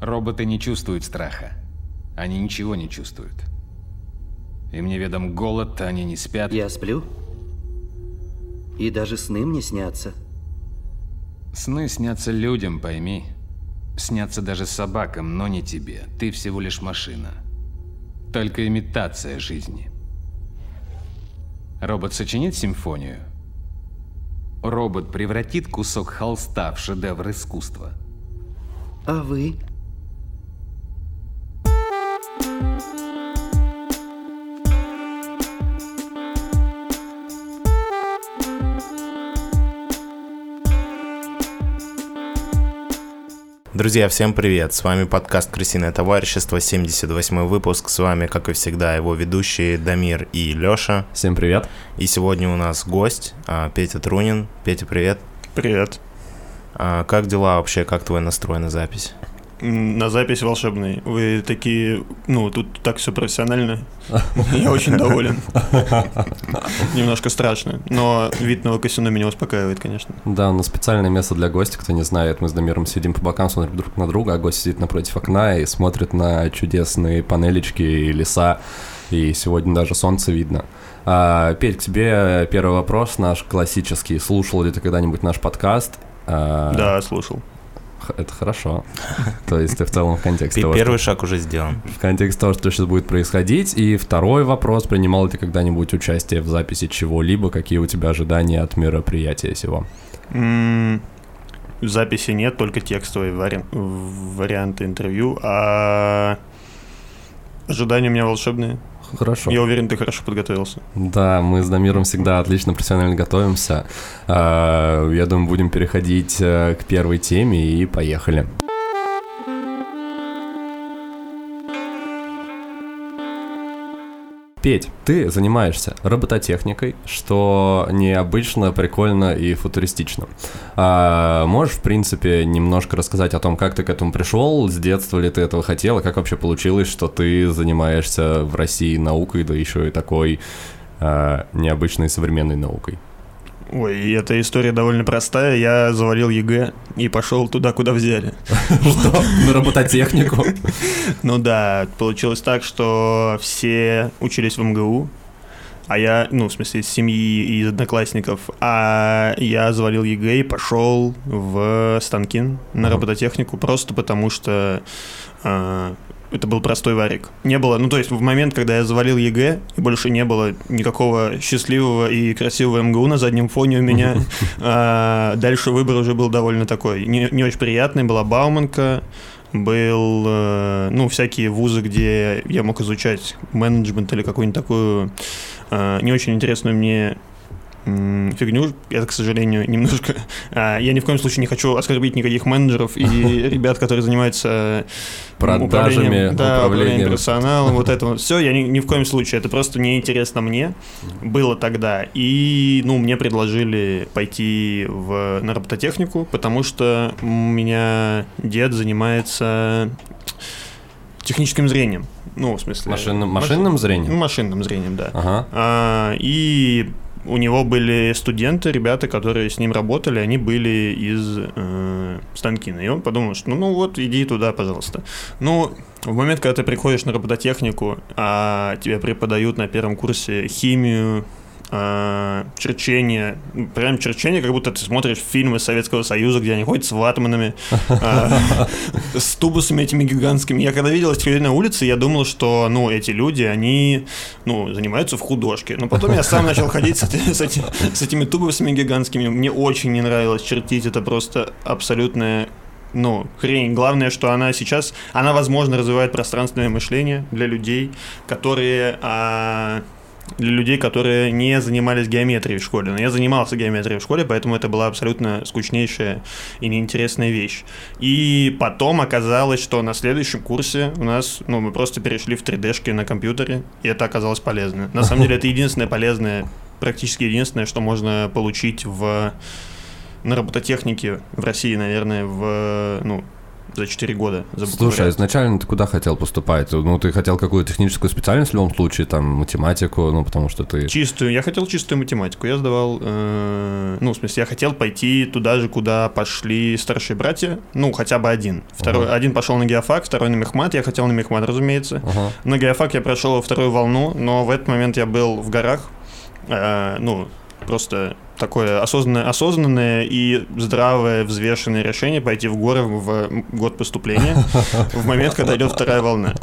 Роботы не чувствуют страха. Они ничего не чувствуют. Им неведом голод, они не спят. Я сплю? И даже сны мне снятся. Сны снятся людям, пойми. Снятся даже собакам, но не тебе. Ты всего лишь машина. Только имитация жизни. Робот сочинит симфонию. Робот превратит кусок холста в шедевр искусства. А вы? Друзья, всем привет! С вами подкаст «Крысиное товарищество», 78 выпуск. С вами, как и всегда, его ведущие Дамир и Лёша. Всем привет! И сегодня у нас гость а, Петя Трунин. Петя, привет! Привет! А, как дела вообще? Как твой настрой на запись? На запись волшебный. Вы такие, ну, тут так все профессионально. Я очень доволен. Немножко страшно, но вид на казино меня успокаивает, конечно. Да, нас специальное место для гостя, кто не знает. Мы с Дамиром сидим по бокам, смотрим друг на друга, а гость сидит напротив окна и смотрит на чудесные панелечки и леса. И сегодня даже солнце видно. А, Петь, к тебе первый вопрос наш классический. Слушал ли ты когда-нибудь наш подкаст? А, да, слушал это хорошо. То есть ты в целом в контексте того, Первый шаг уже сделан. В контексте того, что сейчас будет происходить. И второй вопрос, принимал ли ты когда-нибудь участие в записи чего-либо? Какие у тебя ожидания от мероприятия сего? Записи нет, только текстовые вари... варианты интервью, а ожидания у меня волшебные. Хорошо. Я уверен, ты хорошо подготовился. Да, мы с Дамиром всегда отлично профессионально готовимся. А, я думаю, будем переходить э, к первой теме и поехали. Петь, ты занимаешься робототехникой, что необычно, прикольно и футуристично. А, можешь, в принципе, немножко рассказать о том, как ты к этому пришел, с детства ли ты этого хотел, как вообще получилось, что ты занимаешься в России наукой, да еще и такой а, необычной современной наукой? Ой, эта история довольно простая. Я завалил ЕГЭ и пошел туда, куда взяли. Что? На робототехнику? Ну да, получилось так, что все учились в МГУ, а я, ну, в смысле, из семьи и из одноклассников, а я завалил ЕГЭ и пошел в Станкин на робототехнику просто потому, что а, это был простой варик. Не было, ну то есть в момент, когда я завалил ЕГЭ, и больше не было никакого счастливого и красивого МГУ на заднем фоне у меня, а, дальше выбор уже был довольно такой, не, очень приятный, была Бауманка, был, э, ну, всякие вузы, где я мог изучать менеджмент или какую-нибудь такую э, не очень интересную мне фигню. Это, к сожалению, немножко... А, я ни в коем случае не хочу оскорбить никаких менеджеров и ребят, которые занимаются продажами, управлением, да, управлением персоналом, вот это вот все. Я ни, ни в коем случае. Это просто неинтересно мне. Было тогда. И, ну, мне предложили пойти в, на робототехнику, потому что у меня дед занимается техническим зрением. Ну, в смысле... Машинным, машинным зрением? Машинным зрением, да. Ага. А, и у него были студенты, ребята, которые с ним работали, они были из э, Станкина. И он подумал, что ну, вот, иди туда, пожалуйста. Ну, в момент, когда ты приходишь на робототехнику, а тебе преподают на первом курсе химию, э, черчение, прям черчение, как будто ты смотришь фильмы Советского Союза, где они ходят с ватманами, э, с тубусами этими гигантскими. Я когда видел этих людей на улице, я думал, что, ну, эти люди, они, ну, занимаются в художке. Но потом я сам начал ходить с, эти, с, эти, с этими тубусами гигантскими. Мне очень не нравилось чертить, это просто абсолютная ну, хрень. Главное, что она сейчас, она, возможно, развивает пространственное мышление для людей, которые а, для людей, которые не занимались геометрией в школе. Но я занимался геометрией в школе, поэтому это была абсолютно скучнейшая и неинтересная вещь. И потом оказалось, что на следующем курсе у нас, ну, мы просто перешли в 3D-шки на компьютере, и это оказалось полезно. На самом деле, это единственное полезное, практически единственное, что можно получить в на робототехнике в России, наверное, в, ну, за 4 года. Слушай, а изначально ты куда хотел поступать? Ну, ты хотел какую-то техническую специальность в любом случае, там, математику, ну, потому что ты... Чистую. Я хотел чистую математику. Я сдавал, э, ну, в смысле, я хотел пойти туда же, куда пошли старшие братья. Ну, хотя бы один. Второй, Ага. один пошел на геофак, второй на мехмат. Я хотел на мехмат, разумеется. Ага. На геофак я прошел вторую волну, но в этот момент я был в горах. Э, ну, просто такое осознанное, осознанное и здравое, взвешенное решение пойти в горы в год поступления, в момент, когда идет вторая волна.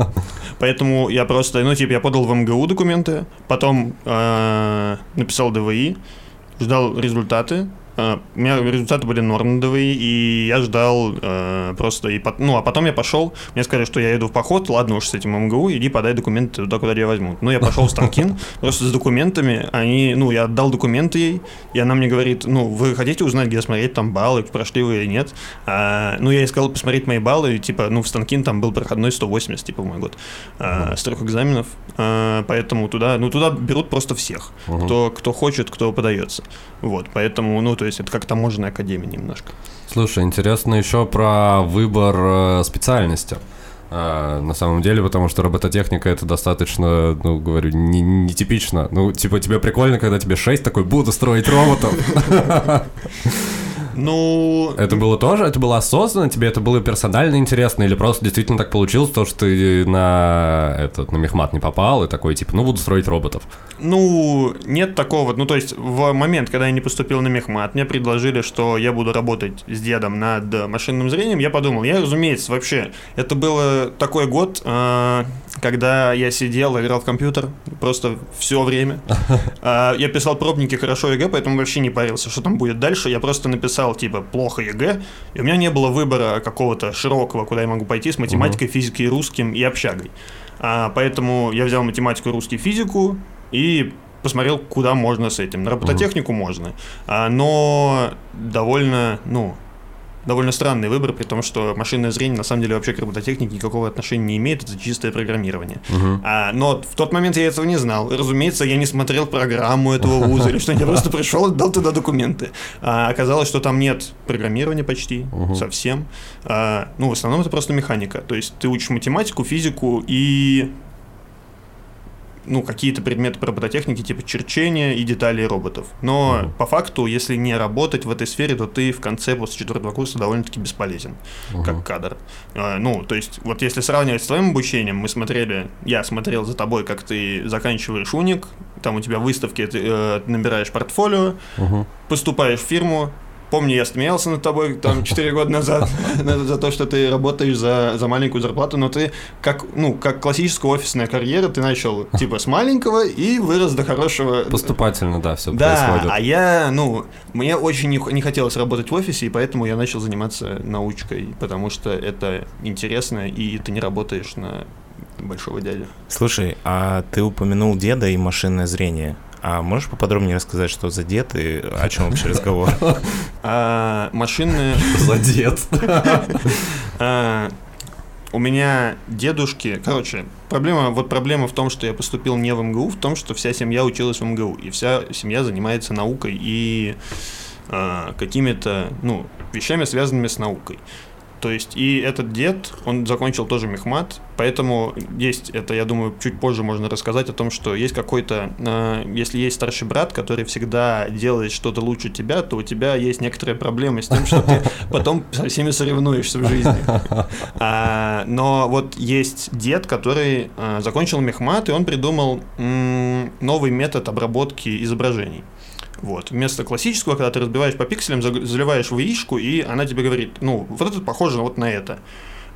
Поэтому я просто, ну, типа, я подал в МГУ документы, потом э, написал ДВИ, ждал результаты. Э, У меня результаты были норм на ДВИ, и я ждал э, просто... И, ну, а потом я пошел, мне сказали, что я иду в поход, ладно уж с этим МГУ, иди подай документы туда, куда тебя возьмут. Ну, я пошел в Станкин, просто с документами, они, ну, я отдал документы ей, и она мне говорит, ну, вы хотите узнать, где смотреть там баллы, прошли вы или нет? А, ну, я ей сказал посмотреть мои баллы, и, типа, ну, в Станкин там был проходной 180, типа, в мой год, а, с трех экзаменов, А, поэтому туда, ну, туда берут просто всех, кто, кто хочет, кто подается. Вот, поэтому, ну, то есть это как таможенная академия немножко. Слушай, интересно еще про выбор э, специальности. А, на самом деле, потому что робототехника это достаточно, ну, говорю, не- нетипично. Ну, типа, тебе прикольно, когда тебе 6 такой, буду строить роботов. Ну, Это было тоже, это было осознанно, тебе это было персонально интересно, или просто действительно так получилось, то, что ты на этот, на мехмат не попал, и такой, типа, ну, буду строить роботов. Ну, нет такого. Ну, то есть, в момент, когда я не поступил на мехмат, мне предложили, что я буду работать с дедом над машинным зрением, я подумал, я, разумеется, вообще, это было такой год, э, когда я сидел, играл в компьютер просто все время. А, Я писал пробники хорошо ЕГЭ, поэтому вообще не парился, что там будет дальше. Я просто написал, типа, плохо ЕГЭ, и у меня не было выбора какого-то широкого, куда я могу пойти с математикой, физикой, русским и общагой. А, поэтому я взял математику, русский, физику и посмотрел, куда можно с этим. На робототехнику можно, а, но довольно, ну, довольно странный выбор, при том, что машинное зрение на самом деле вообще к робототехнике никакого отношения не имеет, это чистое программирование. А, но в тот момент я этого не знал. Разумеется, я не смотрел программу этого вуза или что-нибудь, я просто пришел и дал туда документы. А, оказалось, что там нет программирования почти, совсем. А, ну, в основном это просто механика. То есть ты учишь математику, физику и ну, какие-то предметы по робототехнике, типа черчения и деталей роботов. Но по факту, если не работать в этой сфере, то ты в конце после четвертого курса довольно-таки бесполезен, как кадр. А, ну, то есть, вот если сравнивать с твоим обучением, мы смотрели, я смотрел за тобой, как ты заканчиваешь уник, там у тебя выставки, ты э, набираешь портфолио, поступаешь в фирму, Помню, я смеялся над тобой там 4 года назад на- за то, что ты работаешь за, за маленькую зарплату, но ты как, ну, как классическая офисная карьера, ты начал типа с маленького и вырос до хорошего. Поступательно, да, все Да, происходит. а я, ну, мне очень не, не хотелось работать в офисе, и поэтому я начал заниматься научкой, потому что это интересно, и ты не работаешь на большого дядю. Слушай, а ты упомянул деда и машинное зрение. А можешь поподробнее рассказать, что за дед и о чем вообще разговор? А машинное... Задет. А, у меня дедушки, короче, проблема, вот проблема в том, что я поступил не в МГУ, в том, что вся семья училась в МГУ, и вся семья занимается наукой и а, какими-то, ну, вещами, связанными с наукой. То есть, и этот дед, он закончил тоже мехмат, поэтому есть, это, я думаю, чуть позже можно рассказать о том, что есть какой-то, э, если есть старший брат, который всегда делает что-то лучше тебя, то у тебя есть некоторые проблемы с тем, что ты потом со всеми соревнуешься в жизни. А, но вот есть дед, который а, закончил мехмат, и он придумал м, новый метод обработки изображений. Вот. Вместо классического, когда ты разбиваешь по пикселям, заливаешь в яичку, и она тебе говорит, ну, вот это похоже вот на это.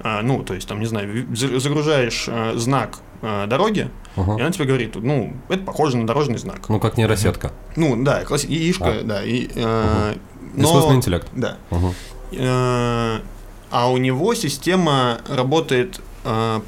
А, ну, то есть, там, не знаю, загружаешь а, знак а, дороги, Ага. и она тебе говорит, ну, это похоже на дорожный знак. Ну, как нейросетка. Ну, да, класс... яичко, А. да. И, э, но- Искусственный интеллект. Да. Э, А у него система работает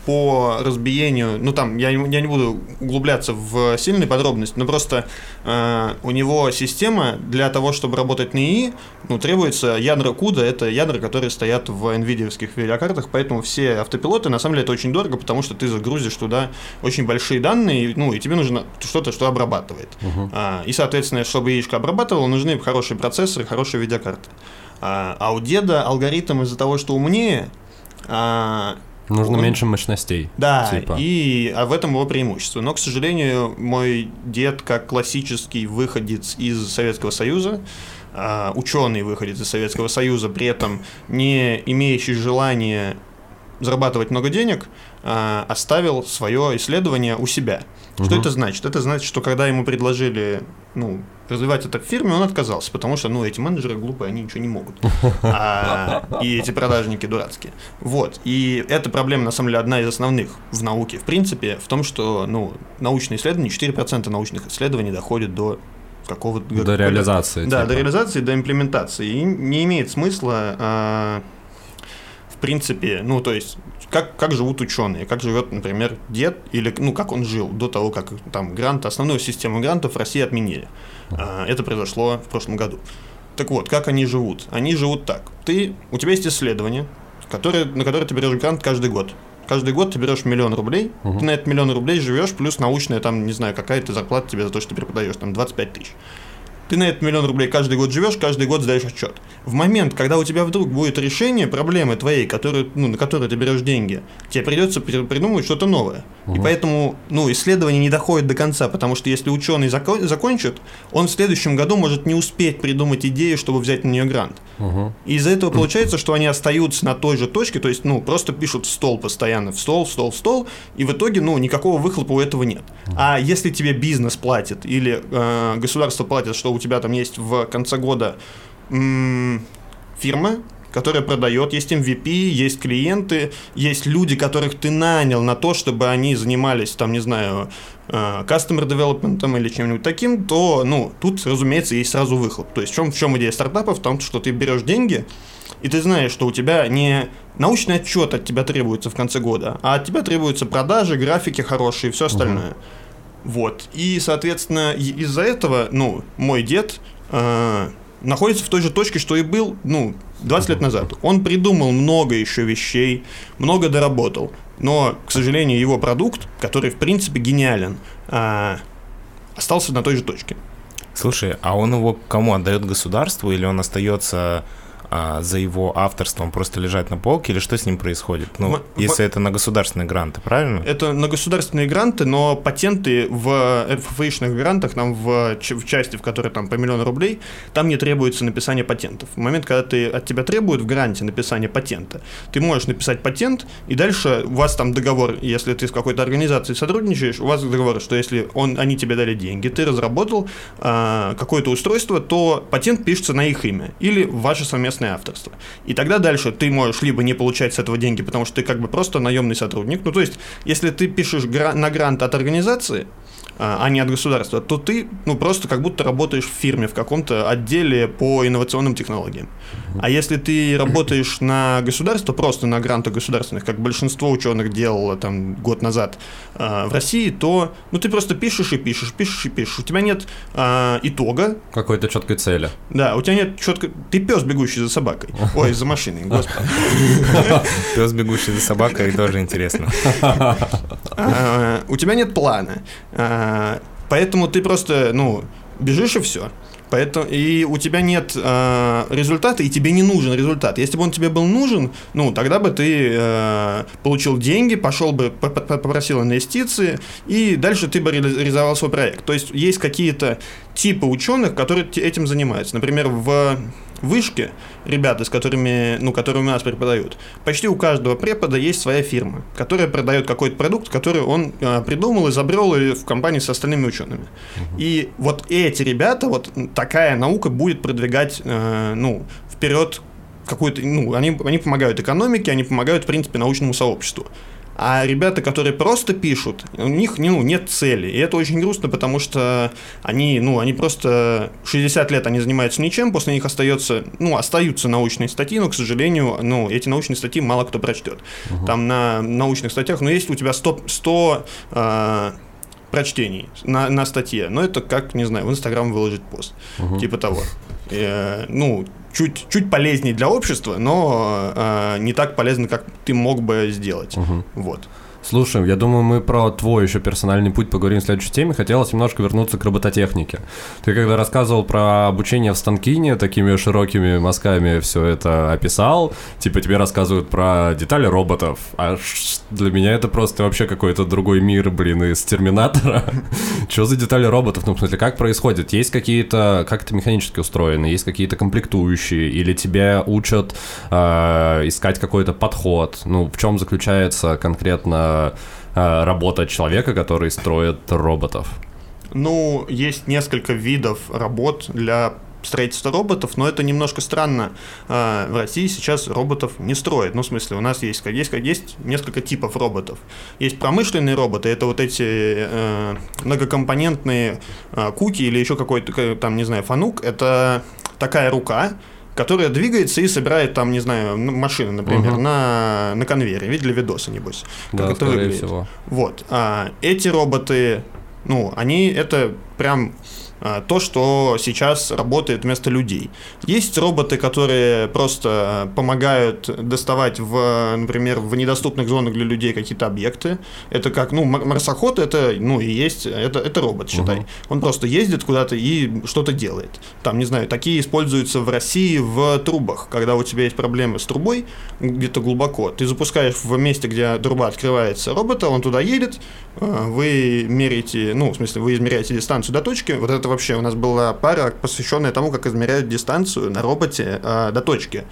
по разбиению, ну там, я, не- я не буду углубляться в сильные подробности, но просто э, у него система для того, чтобы работать на ИИ, ну, требуется ядра CUDA, это ядра, которые стоят в NVIDIA видеокартах, поэтому все автопилоты, на самом деле, это очень дорого, потому что ты загрузишь туда очень большие данные, ну, и тебе нужно что-то, что обрабатывает. А, и, соответственно, чтобы яичко обрабатывало, нужны хорошие процессоры, хорошие видеокарты. А, а у деда алгоритм из-за того, что умнее, А, Нужно Он- меньше мощностей. да, типа. и а в этом его преимущество. Но, к сожалению, мой дед, как классический выходец из Советского Союза, ученый выходец из Советского Союза, при этом не имеющий желания зарабатывать много денег, а, оставил свое исследование у себя. Что это значит? Это значит, что когда ему предложили ну, развивать это в фирме, он отказался, потому что ну, эти менеджеры глупые, они ничего не могут. А, и эти продажники дурацкие. Вот. И эта проблема, на самом деле, одна из основных в науке. В принципе, в том, что ну, научные исследования, 4% научных исследований доходят до какого-то... До реализации. Да, типа. до реализации, до имплементации. И не имеет смысла, а, в принципе, ну, то есть, как, как живут ученые, как живет, например, дед, или, ну, как он жил до того, как там грант, основную систему грантов в России отменили. А, это произошло в прошлом году. Так вот, как они живут? Они живут так. Ты, у тебя есть исследование, которое, на которое ты берешь грант каждый год. Каждый год ты берешь миллион рублей, Мгм. ты на этот миллион рублей живешь, плюс научная, там, не знаю, какая-то зарплата тебе за то, что ты преподаешь, там, 25 тысяч. Ты на этот миллион рублей каждый год живешь, каждый год сдаешь отчет. В момент, когда у тебя вдруг будет решение проблемы твоей, которую, ну, на которую ты берешь деньги, тебе придется при- придумывать что-то новое. И поэтому ну, исследование не доходит до конца, потому что если ученый зако- закончит, он в следующем году может не успеть придумать идею, чтобы взять на нее грант. И из-за этого получается, что они остаются на той же точке, то есть, ну, просто пишут в стол постоянно, в стол, в стол, в стол, и в итоге, ну, никакого выхлопа у этого нет. А если тебе бизнес платит или э, государство платит, что у тебя там есть в конце года м, фирма, которая продает, есть MVP, есть клиенты, есть люди, которых ты нанял на то, чтобы они занимались, там, не знаю, э, customer development или чем-нибудь таким, то, ну, тут, разумеется, есть сразу выхлоп. То есть в чем, в чем идея стартапа? В том, что ты берешь деньги, и ты знаешь, что у тебя не научный отчет от тебя требуется в конце года, а от тебя требуются продажи, графики хорошие и все остальное. Вот. И, соответственно, из-за этого, ну, мой дед э, находится в той же точке, что и был, ну, 20 лет назад. Он придумал много еще вещей, много доработал. Но, к сожалению, его продукт, который, в принципе, гениален, а, остался на той же точке. Слушай, а он его кому отдает государству или он остается а, за его авторством просто лежать на полке или что с ним происходит? Ну, В- если это на государственные гранты, правильно? Это на государственные гранты, но патенты в РФФИшных грантах, там в, в части, в которой там по миллиону рублей, там не требуется написание патентов. В момент, когда ты, от тебя требуют в гранте написание патента, ты можешь написать патент, и дальше у вас там договор, если ты с какой-то организацией сотрудничаешь, у вас договор, что если он, они тебе дали деньги, ты разработал а, какое-то устройство, то патент пишется на их имя или в ваше совместное авторство. И тогда дальше ты можешь либо не получать с этого деньги, потому что ты как бы просто наемный сотрудник. Ну, то есть, если ты пишешь гра- на грант от организации, а а не от государства, то ты ну, просто как будто работаешь в фирме, в каком-то отделе по инновационным технологиям. А если ты работаешь на государство, просто на грантах государственных, как большинство ученых делало там год назад а, в России, то ну, ты просто пишешь и пишешь, пишешь и пишешь. У тебя нет а, итога, Какой-то четкой цели. да, у тебя нет четко... Ты пес, бегущий за собакой. Ой, за машиной, господи. Пес, бегущий за собакой, тоже интересно. У тебя нет плана. А, Поэтому ты просто, ну, бежишь и все. Поэтому, и у тебя нет э, результата, и тебе не нужен результат. Если бы он тебе был нужен, ну, тогда бы ты э, получил деньги, пошел бы, попросил инвестиции, и дальше ты бы реали- реализовал свой проект. То есть есть какие-то типы ученых, которые этим занимаются. Например, в вышке ребята, с которыми, ну, которые у нас преподают, почти у каждого препода есть своя фирма, которая продает какой-то продукт, который он э, придумал, изобрел и в компании с остальными учеными. И вот эти ребята, вот такая наука будет продвигать, э, ну, вперед какую-то, ну, они, они помогают экономике, они помогают, в принципе, научному сообществу. А ребята, которые просто пишут, у них ну, нет цели. И это очень грустно, потому что они, ну, они просто 60 лет они занимаются ничем, после них остается, ну, остаются научные статьи, но, к сожалению, ну, эти научные статьи мало кто прочтет. Там на научных статьях, ну, есть у тебя 100, 100 э, прочтений на, на статье, но это как, не знаю, в Инстаграм выложить пост, типа того. Э, ну, чуть, чуть полезнее для общества, но э, не так полезно, как ты мог бы сделать. Мгм. Вот. Слушай, я думаю, мы про твой еще персональный путь поговорим в следующей теме. Хотелось немножко вернуться к робототехнике. Ты когда рассказывал про обучение в Станкине, такими широкими мазками все это описал, типа тебе рассказывают про детали роботов, а для меня это просто вообще какой-то другой мир, блин, из Терминатора. Что за детали роботов? Ну, в смысле, как происходит? Есть какие-то, как это механически устроено? Есть какие-то комплектующие? Или тебя учат э, искать какой-то подход? Ну, в чем заключается конкретно Э, работа человека, который строит роботов? Ну, есть несколько видов работ для строительства роботов, но это немножко странно. Э, в России сейчас роботов не строят. Ну, в смысле, у нас есть, есть, есть несколько типов роботов. Есть промышленные роботы, это вот эти э, многокомпонентные э, куки или еще какой-то, там, не знаю, фанук. Это такая рука, которая двигается и собирает там, не знаю, машины, например, угу. на, на конвейере. Видели видосы, небось? Как да, это выглядит. всего. Вот. А, эти роботы, ну, они это прям то, что сейчас работает вместо людей. Есть роботы, которые просто помогают доставать, в, например, в недоступных зонах для людей какие-то объекты. Это как, ну, марсоход, это, ну, и есть, это, это робот, считай. Угу. Он просто ездит куда-то и что-то делает. Там, не знаю, такие используются в России в трубах. Когда у тебя есть проблемы с трубой где-то глубоко, ты запускаешь в месте, где труба открывается робота, он туда едет, а, вы меряете, ну, в смысле, вы измеряете дистанцию до точки, вот это вообще у нас была пара, посвященная тому, как измеряют дистанцию на роботе э, до точки.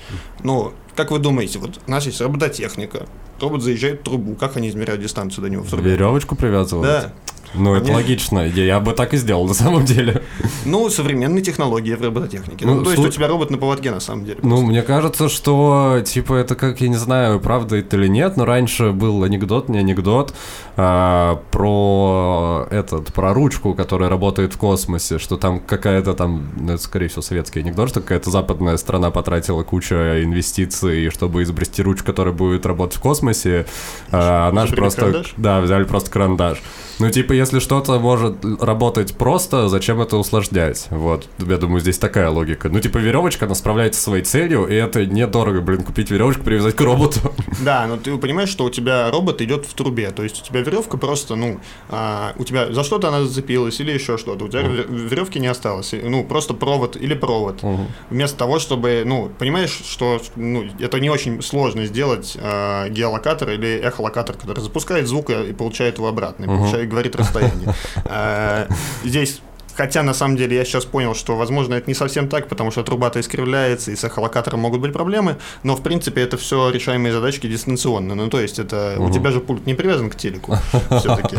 Ну, как вы думаете, вот у нас есть робототехника, робот заезжает в трубу, как они измеряют дистанцию до него? В Веревочку привязывают? Да. Ну, это логично. Я, бы так и сделал на самом деле. Ну, современные технологии в робототехнике. Ну, ну, то есть у тебя робот на поводке на самом деле. Ну, мне кажется, что, типа, это как, я не знаю, правда это или нет, но раньше был анекдот, не анекдот, а, про этот, про ручку, которая работает в космосе, что там какая-то там, ну, скорее всего, советский анекдот, что какая-то западная страна потратила кучу инвестиций, чтобы изобрести ручку, которая будет работать в космосе, а наш просто... Да, взяли просто карандаш. Ну, типа, если что-то может работать просто, зачем это усложнять? Вот, я думаю, здесь такая логика. Ну, типа, веревочка, она справляется со своей целью, и это недорого, блин, купить веревочку, привязать к роботу. Да, но ты понимаешь, что у тебя робот идет в трубе, то есть у тебя веревка просто, ну, а, у тебя за что-то она зацепилась или еще что-то, у тебя uh-huh. веревки не осталось, ну, просто провод или провод. Uh-huh. Вместо того, чтобы, ну, понимаешь, что ну, это не очень сложно сделать а, геолокатор или эхолокатор, который запускает звук и получает его обратно, и uh-huh. получает, говорит расстояние. А, здесь Хотя, на самом деле, я сейчас понял, что, возможно, это не совсем так, потому что труба-то искривляется, и с эхолокатором могут быть проблемы, но, в принципе, это все решаемые задачки дистанционно. Ну, то есть, это угу. у тебя же пульт не привязан к телеку все-таки.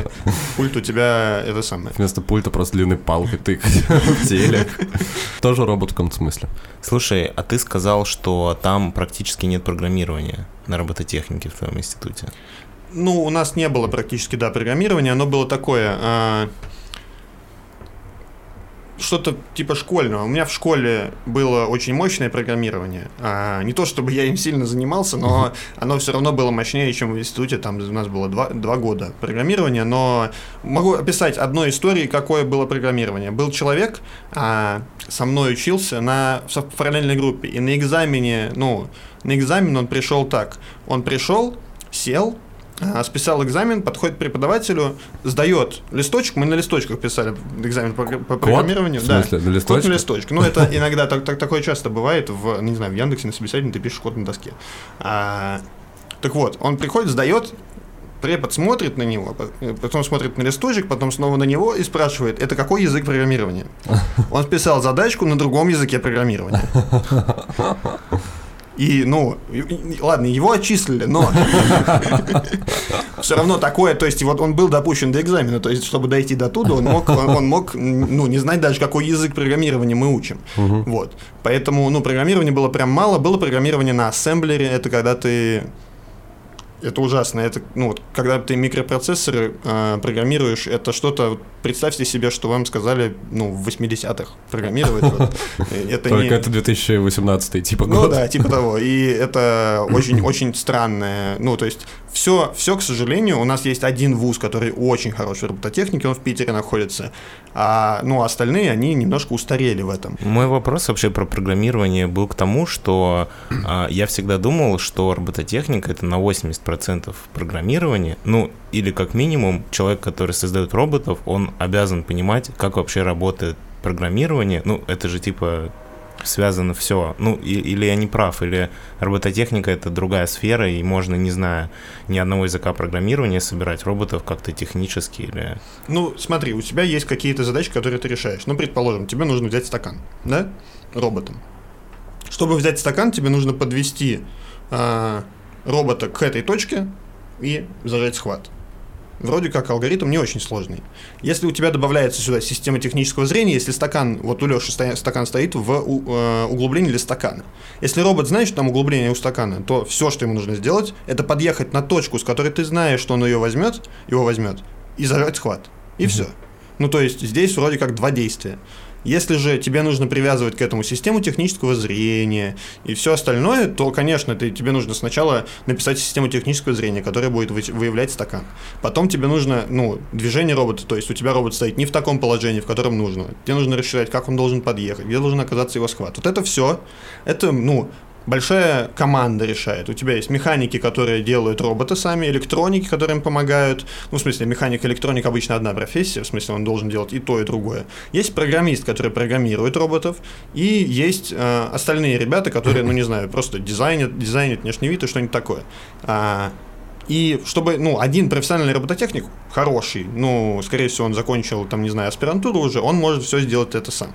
Пульт у тебя это самое. Вместо пульта просто длинной палкой тыкать в телек. Тоже робот в каком-то смысле. Слушай, а ты сказал, что там практически нет программирования на робототехнике в твоем институте. Ну, у нас не было практически, да, программирования, оно было такое... А, что-то типа школьного. У меня в школе было очень мощное программирование. А, не то чтобы я им сильно занимался, но оно все равно было мощнее, чем в институте. Там у нас было два, два года программирования. Но могу описать одной истории, какое было программирование. Был человек, а, со мной учился на, в параллельной группе. И на экзамене, ну, на экзамен он пришел так. Он пришел, сел, списал экзамен, подходит к преподавателю, сдает листочек, мы на листочках писали экзамен по, по программированию. В смысле, да. на листочке? Код на листочке. Ну, это иногда так, так, такое часто бывает, в, не знаю, в Яндексе на собеседовании ты пишешь код на доске. А, так вот, он приходит, сдает, препод смотрит на него, потом смотрит на листочек, потом снова на него и спрашивает, это какой язык программирования? Он списал задачку на другом языке программирования. И, ну, ладно, его отчислили, но все равно такое, то есть вот он был допущен до экзамена, то есть чтобы дойти до туда, он мог, он мог, ну, не знать даже, какой язык программирования мы учим. Вот. Поэтому, ну, программирования было прям мало, было программирование на ассемблере, это когда ты это ужасно. Это, ну, вот, когда ты микропроцессоры э, программируешь, это что-то. Представьте себе, что вам сказали, ну, в 80-х программировать. Только это 2018 типа Ну да, типа того. И это очень-очень странное. Ну, то есть все, все, к сожалению, у нас есть один вуз, который очень хороший в робототехнике, он в Питере находится, а ну, остальные, они немножко устарели в этом. Мой вопрос вообще про программирование был к тому, что а, я всегда думал, что робототехника это на 80% программирования, ну, или как минимум человек, который создает роботов, он обязан понимать, как вообще работает программирование, ну, это же типа связано все. Ну, и, или я не прав, или робототехника это другая сфера, и можно, не знаю, ни одного языка программирования собирать роботов как-то технически или... Ну, смотри, у тебя есть какие-то задачи, которые ты решаешь. Ну, предположим, тебе нужно взять стакан, да, роботом. Чтобы взять стакан, тебе нужно подвести э, робота к этой точке и зажать схват вроде как алгоритм не очень сложный. Если у тебя добавляется сюда система технического зрения, если стакан, вот у Леши стакан стоит в э, углублении для стакана. Если робот знает, что там углубление у стакана, то все, что ему нужно сделать, это подъехать на точку, с которой ты знаешь, что он ее возьмет, его возьмет, и зажать схват. И mm-hmm. все. Ну, то есть здесь вроде как два действия. Если же тебе нужно привязывать к этому систему технического зрения и все остальное, то, конечно, ты, тебе нужно сначала написать систему технического зрения, которая будет выявлять стакан. Потом тебе нужно, ну, движение робота, то есть у тебя робот стоит не в таком положении, в котором нужно. Тебе нужно рассчитать, как он должен подъехать, где должен оказаться его схват. Вот это все, это, ну, большая команда решает. У тебя есть механики, которые делают роботы сами, электроники, которые им помогают. Ну, в смысле, механик электроник обычно одна профессия, в смысле, он должен делать и то, и другое. Есть программист, который программирует роботов, и есть э, остальные ребята, которые, ну, не знаю, просто дизайнят, дизайнят внешний вид и что-нибудь такое. А, и чтобы, ну, один профессиональный робототехник, хороший, ну, скорее всего, он закончил, там, не знаю, аспирантуру уже, он может все сделать это сам.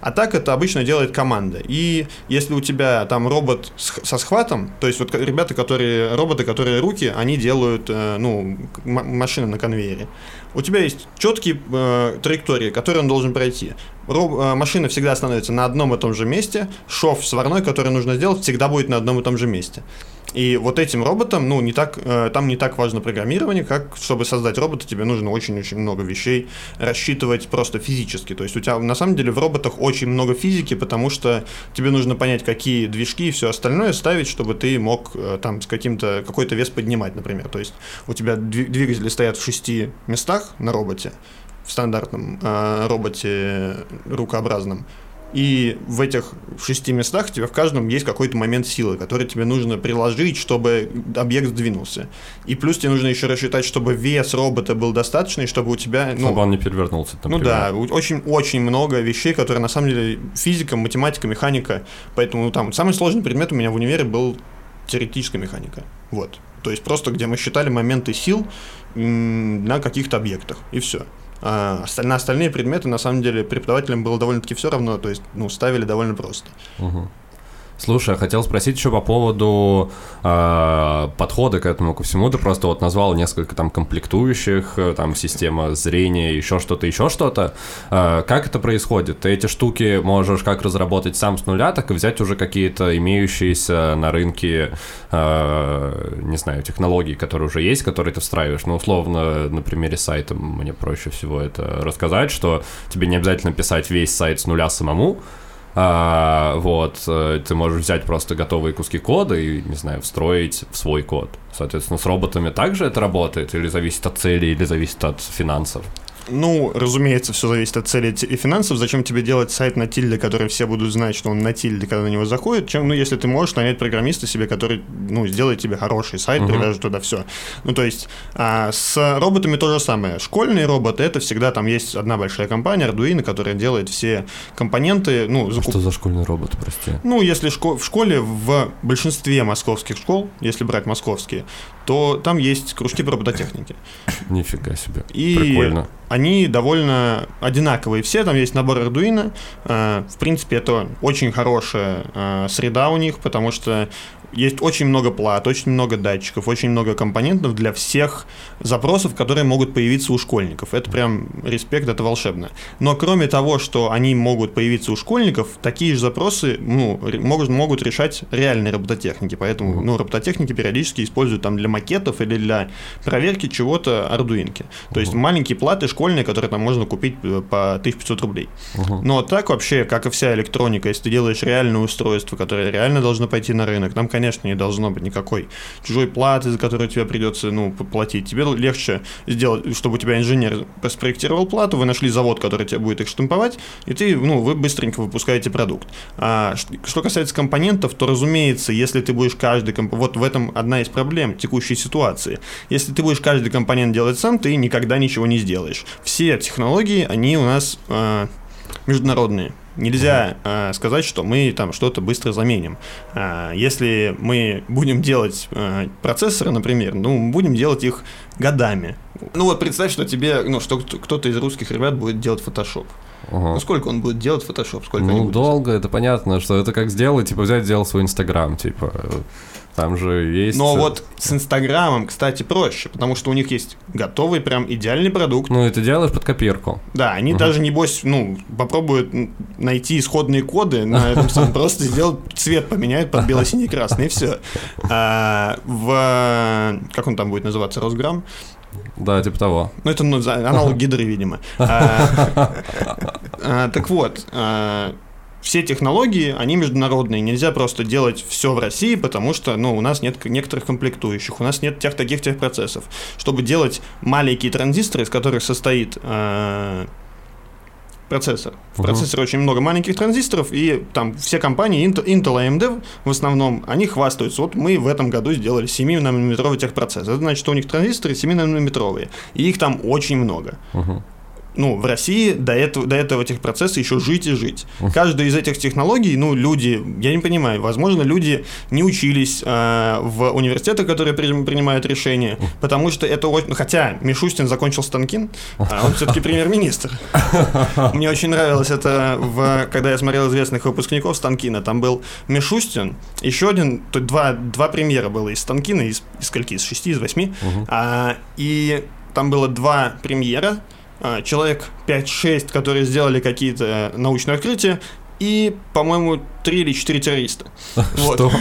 А так это обычно делает команда. И если у тебя там робот со схватом, то есть вот ребята, которые, роботы, которые руки, они делают, э, ну, машины на конвейере. У тебя есть четкие э, траектории, которые он должен пройти. Э, машина всегда становится на одном и том же месте, шов сварной, который нужно сделать, всегда будет на одном и том же месте. И вот этим роботам, ну, не так, э, там не так важно программирование, как чтобы создать робота, тебе нужно очень-очень много вещей рассчитывать просто физически. То есть у тебя на самом деле в роботах очень много физики, потому что тебе нужно понять, какие движки и все остальное ставить, чтобы ты мог э, там с каким-то, какой-то вес поднимать, например. То есть у тебя двигатели стоят в шести местах на роботе, в стандартном э, роботе рукообразном. И в этих шести местах у тебя в каждом есть какой-то момент силы, который тебе нужно приложить, чтобы объект сдвинулся. И плюс тебе нужно еще рассчитать, чтобы вес робота был достаточный, чтобы у тебя... Ну, чтобы он не перевернулся. Например. Ну да, очень-очень много вещей, которые на самом деле физика, математика, механика. Поэтому ну, там самый сложный предмет у меня в универе был теоретическая механика. Вот. То есть просто где мы считали моменты сил на каких-то объектах. И все. А на остальные предметы, на самом деле, преподавателям было довольно-таки все равно, то есть, ну, ставили довольно просто. Угу. Слушай, я хотел спросить еще по поводу э, подхода к этому ко всему. Ты просто вот назвал несколько там комплектующих, э, там система зрения, еще что-то, еще что-то. Э, как это происходит? Ты эти штуки можешь как разработать сам с нуля, так и взять уже какие-то имеющиеся на рынке, э, не знаю, технологии, которые уже есть, которые ты встраиваешь. Ну, условно, на примере сайта мне проще всего это рассказать, что тебе не обязательно писать весь сайт с нуля самому, а, вот, э, ты можешь взять просто готовые куски кода и, не знаю, встроить в свой код. Соответственно, с роботами также это работает или зависит от цели, или зависит от финансов? Ну, разумеется, все зависит от цели и финансов. Зачем тебе делать сайт на тильде, который все будут знать, что он на тильде, когда на него заходит, чем, ну, если ты можешь нанять программиста себе, который, ну, сделает тебе хороший сайт, uh-huh. привяжет туда все. Ну, то есть, а, с роботами то же самое. Школьные роботы, это всегда там есть одна большая компания, Arduino, которая делает все компоненты, ну, закуп... Что за школьный робот, прости? Ну, если шко... в школе, в большинстве московских школ, если брать московские, то там есть кружки по робототехнике. Нифига себе. И Прикольно. они довольно одинаковые все, там есть набор Arduino. Э, в принципе, это очень хорошая э, среда у них, потому что есть очень много плат, очень много датчиков, очень много компонентов для всех запросов, которые могут появиться у школьников. Это прям респект, это волшебно. Но кроме того, что они могут появиться у школьников, такие же запросы ну, могут, могут решать реальные робототехники. Поэтому ну, робототехники периодически используют там для макетов или для проверки чего-то ардуинки. То есть маленькие платы школьные, которые там можно купить э, по 1500 рублей. Но так вообще, как и вся электроника, если ты делаешь реальное устройство, которое реально должно пойти на рынок, там, конечно, не должно быть никакой чужой платы, за которую тебе придется, ну, платить. Тебе легче сделать, чтобы у тебя инженер спроектировал плату, вы нашли завод, который тебе будет их штамповать, и ты, ну, вы быстренько выпускаете продукт. А что касается компонентов, то, разумеется, если ты будешь каждый комп... вот в этом одна из проблем текущей ситуации. Если ты будешь каждый компонент делать сам, ты никогда ничего не сделаешь. Все технологии, они у нас э, международные. Нельзя э, сказать, что мы там что-то быстро заменим. Э, если мы будем делать э, процессоры, например, ну, будем делать их годами. Ну вот представь, что тебе, ну, что кто-то из русских ребят будет делать Photoshop. Ага. Ну, сколько он будет делать Photoshop? Сколько ну, долго, это понятно, что это как сделать, типа, взять, сделать свой Инстаграм, типа, там же есть... Но вот с Инстаграмом, кстати, проще, потому что у них есть готовый прям идеальный продукт. Ну, ты делаешь под копирку. Да, они угу. даже, небось, ну, попробуют найти исходные коды на этом самом, просто сделать цвет поменяют под бело-синий красный, и все. А, в... Как он там будет называться? Росграм? Да, типа того. Ну, это ну, аналог гидры, видимо. А, а, так вот, а, все технологии, они международные. Нельзя просто делать все в России, потому что ну, у нас нет некоторых комплектующих, у нас нет тех таких техпроцессов. Чтобы делать маленькие транзисторы, из которых состоит э, процессор. В процессоре очень много маленьких транзисторов, и там все компании, Intel, Intel AMD в основном, они хвастаются. Вот мы в этом году сделали 7-нанометровый техпроцессор. Это значит, что у них транзисторы 7-нанометровые, и их там очень много. Uh-huh ну, в России до этого, до этого этих процессов еще жить и жить. Каждая из этих технологий, ну, люди, я не понимаю, возможно, люди не учились э, в университетах, которые при, принимают решения, потому что это очень... Хотя Мишустин закончил Станкин, а он все-таки премьер-министр. Мне очень нравилось это, в, когда я смотрел известных выпускников Станкина. Там был Мишустин, еще один, то два, два премьера было из Станкина, из, из скольки, из шести, из восьми. А, и там было два премьера, человек 5-6, которые сделали какие-то научные открытия, и, по-моему, 3 или 4 террориста. Вот.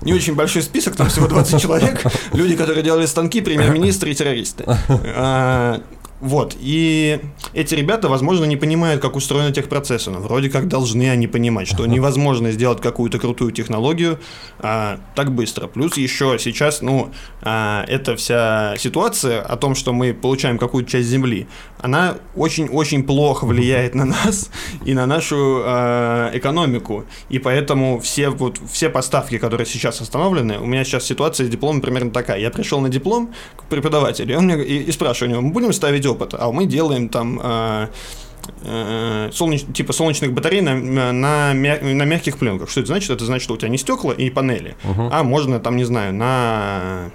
Не очень большой список, там всего 20 человек. Люди, которые делали станки, премьер-министры и террористы. Вот, и эти ребята, возможно, не понимают, как устроены техпроцессы, но вроде как должны они понимать, что невозможно сделать какую-то крутую технологию а, так быстро. Плюс еще сейчас, ну, а, эта вся ситуация о том, что мы получаем какую-то часть Земли, она очень-очень плохо влияет на нас и на нашу а, экономику. И поэтому все, вот, все поставки, которые сейчас остановлены, у меня сейчас ситуация с дипломом примерно такая. Я пришел на диплом к преподавателю, и он мне и, и спрашиваю у него, мы будем ставить опыт, а мы делаем там э, э, солнеч, типа солнечных батарей на, на, на мягких пленках. Что это значит? Это значит, что у тебя не стекла и панели, uh-huh. а можно там, не знаю, на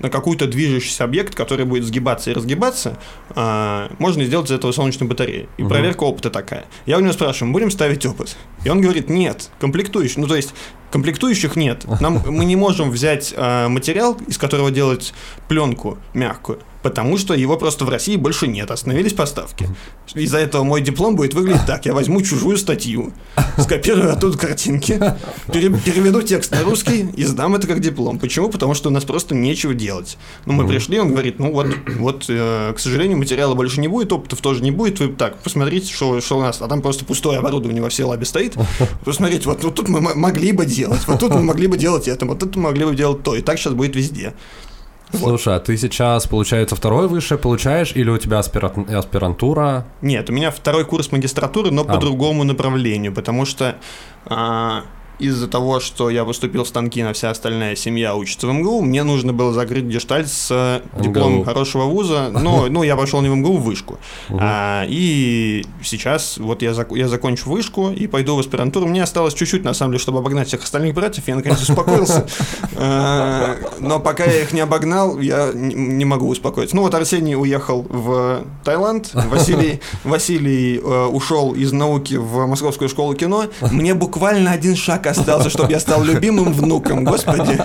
на какой-то движущийся объект, который будет сгибаться и разгибаться, а, можно сделать из этого солнечную батарею. И угу. проверка опыта такая. Я у него спрашиваю, будем ставить опыт? И он говорит, нет, комплектующий. Ну, то есть, комплектующих нет. Нам, мы не можем взять а, материал, из которого делать пленку мягкую, потому что его просто в России больше нет, остановились поставки. Из-за этого мой диплом будет выглядеть так. Я возьму чужую статью, скопирую оттуда картинки, переведу текст на русский и сдам это как диплом. Почему? Потому что у нас просто нечего делать. Ну, мы пришли, он говорит, ну вот, вот э, к сожалению, материала больше не будет, опытов тоже не будет. Вы так, посмотрите, что, что у нас. А там просто пустое оборудование во всей лабе стоит. Посмотрите, вот, вот тут мы могли бы делать, вот тут мы могли бы делать это, вот тут мы могли бы делать то. И так сейчас будет везде. Слушай, а ты сейчас, получается, второй высшее получаешь, или у тебя аспирантура? Нет, у меня второй курс магистратуры, но а. по другому направлению, потому что а, из-за того, что я поступил в Станкино, вся остальная семья учится в МГУ, мне нужно было закрыть гештальт с э, дипломом хорошего вуза, но ну, я пошел не в МГУ, в вышку. А, и сейчас вот я, зак- я закончу вышку и пойду в аспирантуру. Мне осталось чуть-чуть, на самом деле, чтобы обогнать всех остальных братьев, я наконец успокоился. А, но пока я их не обогнал, я не могу успокоиться. Ну вот Арсений уехал в Таиланд, Василий, Василий э, ушел из науки в Московскую школу кино. Мне буквально один шаг остался, чтобы я стал любимым внуком, господи.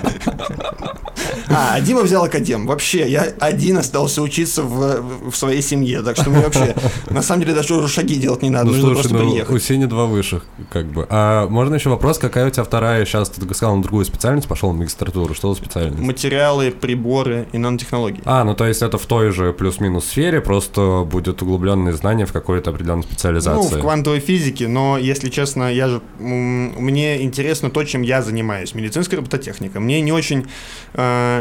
А, Дима взял академ. Вообще, я один остался учиться в, в своей семье, так что мне вообще, на самом деле, даже уже шаги делать не надо, Ну, нужно слушай, просто ну, приехать. у Сени два высших, как бы. А можно еще вопрос, какая у тебя вторая, сейчас ты сказал на другую специальность, пошел на магистратуру, что за специальность? Материалы, приборы и нанотехнологии. А, ну то есть это в той же плюс-минус сфере, просто будет углубленные знания в какой-то определенной Ну, специализации. в квантовой физике, но, если честно, я же, мне интересно то, чем я занимаюсь, медицинская робототехника. Мне не очень э,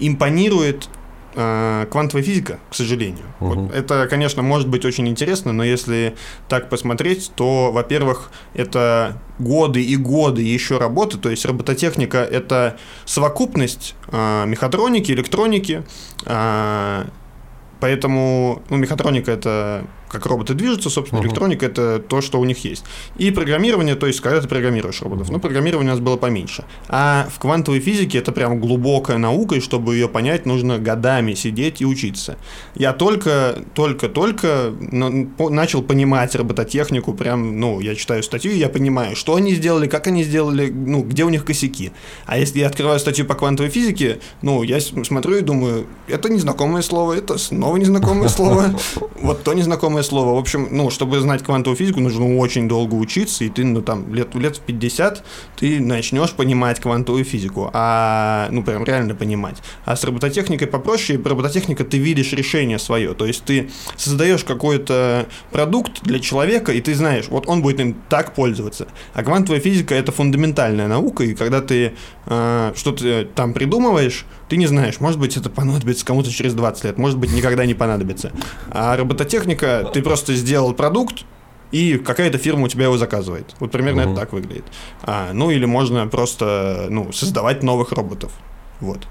импонирует э, квантовая физика, к сожалению. Мгм. Вот это, конечно, может быть очень интересно, но если так посмотреть, то, во-первых, это годы и годы еще работы, то есть робототехника – это совокупность э, мехатроники, электроники, э, Поэтому, ну, мехатроника это как роботы движутся, собственно, Мгм. электроника это то, что у них есть. И программирование, то есть когда ты программируешь роботов. Но программирование у нас было поменьше. А в квантовой физике это прям глубокая наука, и чтобы ее понять, нужно годами сидеть и учиться. Я только, только, только начал понимать робототехнику, прям, ну, я читаю статью, и я понимаю, что они сделали, как они сделали, ну, где у них косяки. А если я открываю статью по квантовой физике, ну, я смотрю и думаю, это незнакомое слово, это снова незнакомое слово, вот то незнакомое слово. В общем, ну, чтобы знать квантовую физику, нужно очень долго учиться, и ты, ну, там, лет, лет в 50 ты начнешь понимать квантовую физику, а, ну, прям реально понимать. А с робототехникой попроще, робототехника ты видишь решение свое, то есть ты создаешь какой-то продукт для человека, и ты знаешь, вот он будет им так пользоваться. А квантовая физика это фундаментальная наука, и когда ты э, что-то там придумываешь, ты не знаешь, может быть, это понадобится кому-то через 20 лет, может быть, никогда не понадобится. А робототехника, ты просто сделал продукт, и какая-то фирма у тебя его заказывает. Вот примерно Мгм. это так выглядит. А, ну или можно просто ну, создавать новых роботов. Вот.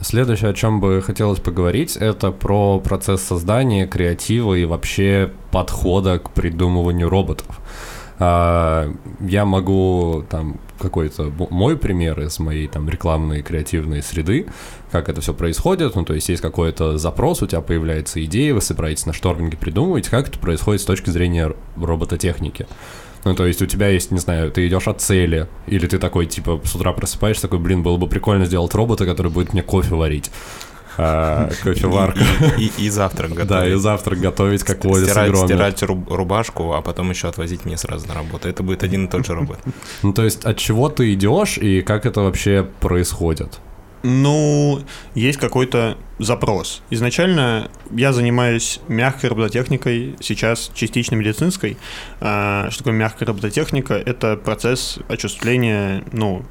Следующее, о чем бы хотелось поговорить, это про процесс создания, креатива и вообще подхода к придумыванию роботов. А, Я могу там какой-то мой пример из моей там рекламной креативной среды, как это все происходит. Ну, то есть есть какой-то запрос, у тебя появляется идея, вы собираетесь на шторминге придумывать, как это происходит с точки зрения робототехники. Ну, то есть у тебя есть, не знаю, ты идешь от цели, или ты такой, типа, с утра просыпаешься, такой, блин, было бы прикольно сделать робота, который будет мне кофе варить. А, кофеварка. И, завтрак готовить. Да, и завтрак готовить, как стирать, с стирать руб- рубашку, а потом еще отвозить мне сразу на работу. Это будет один и тот же робот. Ну, то есть от чего ты идешь и как это вообще происходит? Ну, есть какой-то запрос. Изначально я занимаюсь мягкой робототехникой, сейчас частично медицинской. А, Что такое мягкая робототехника? Это процесс очувствления, ну,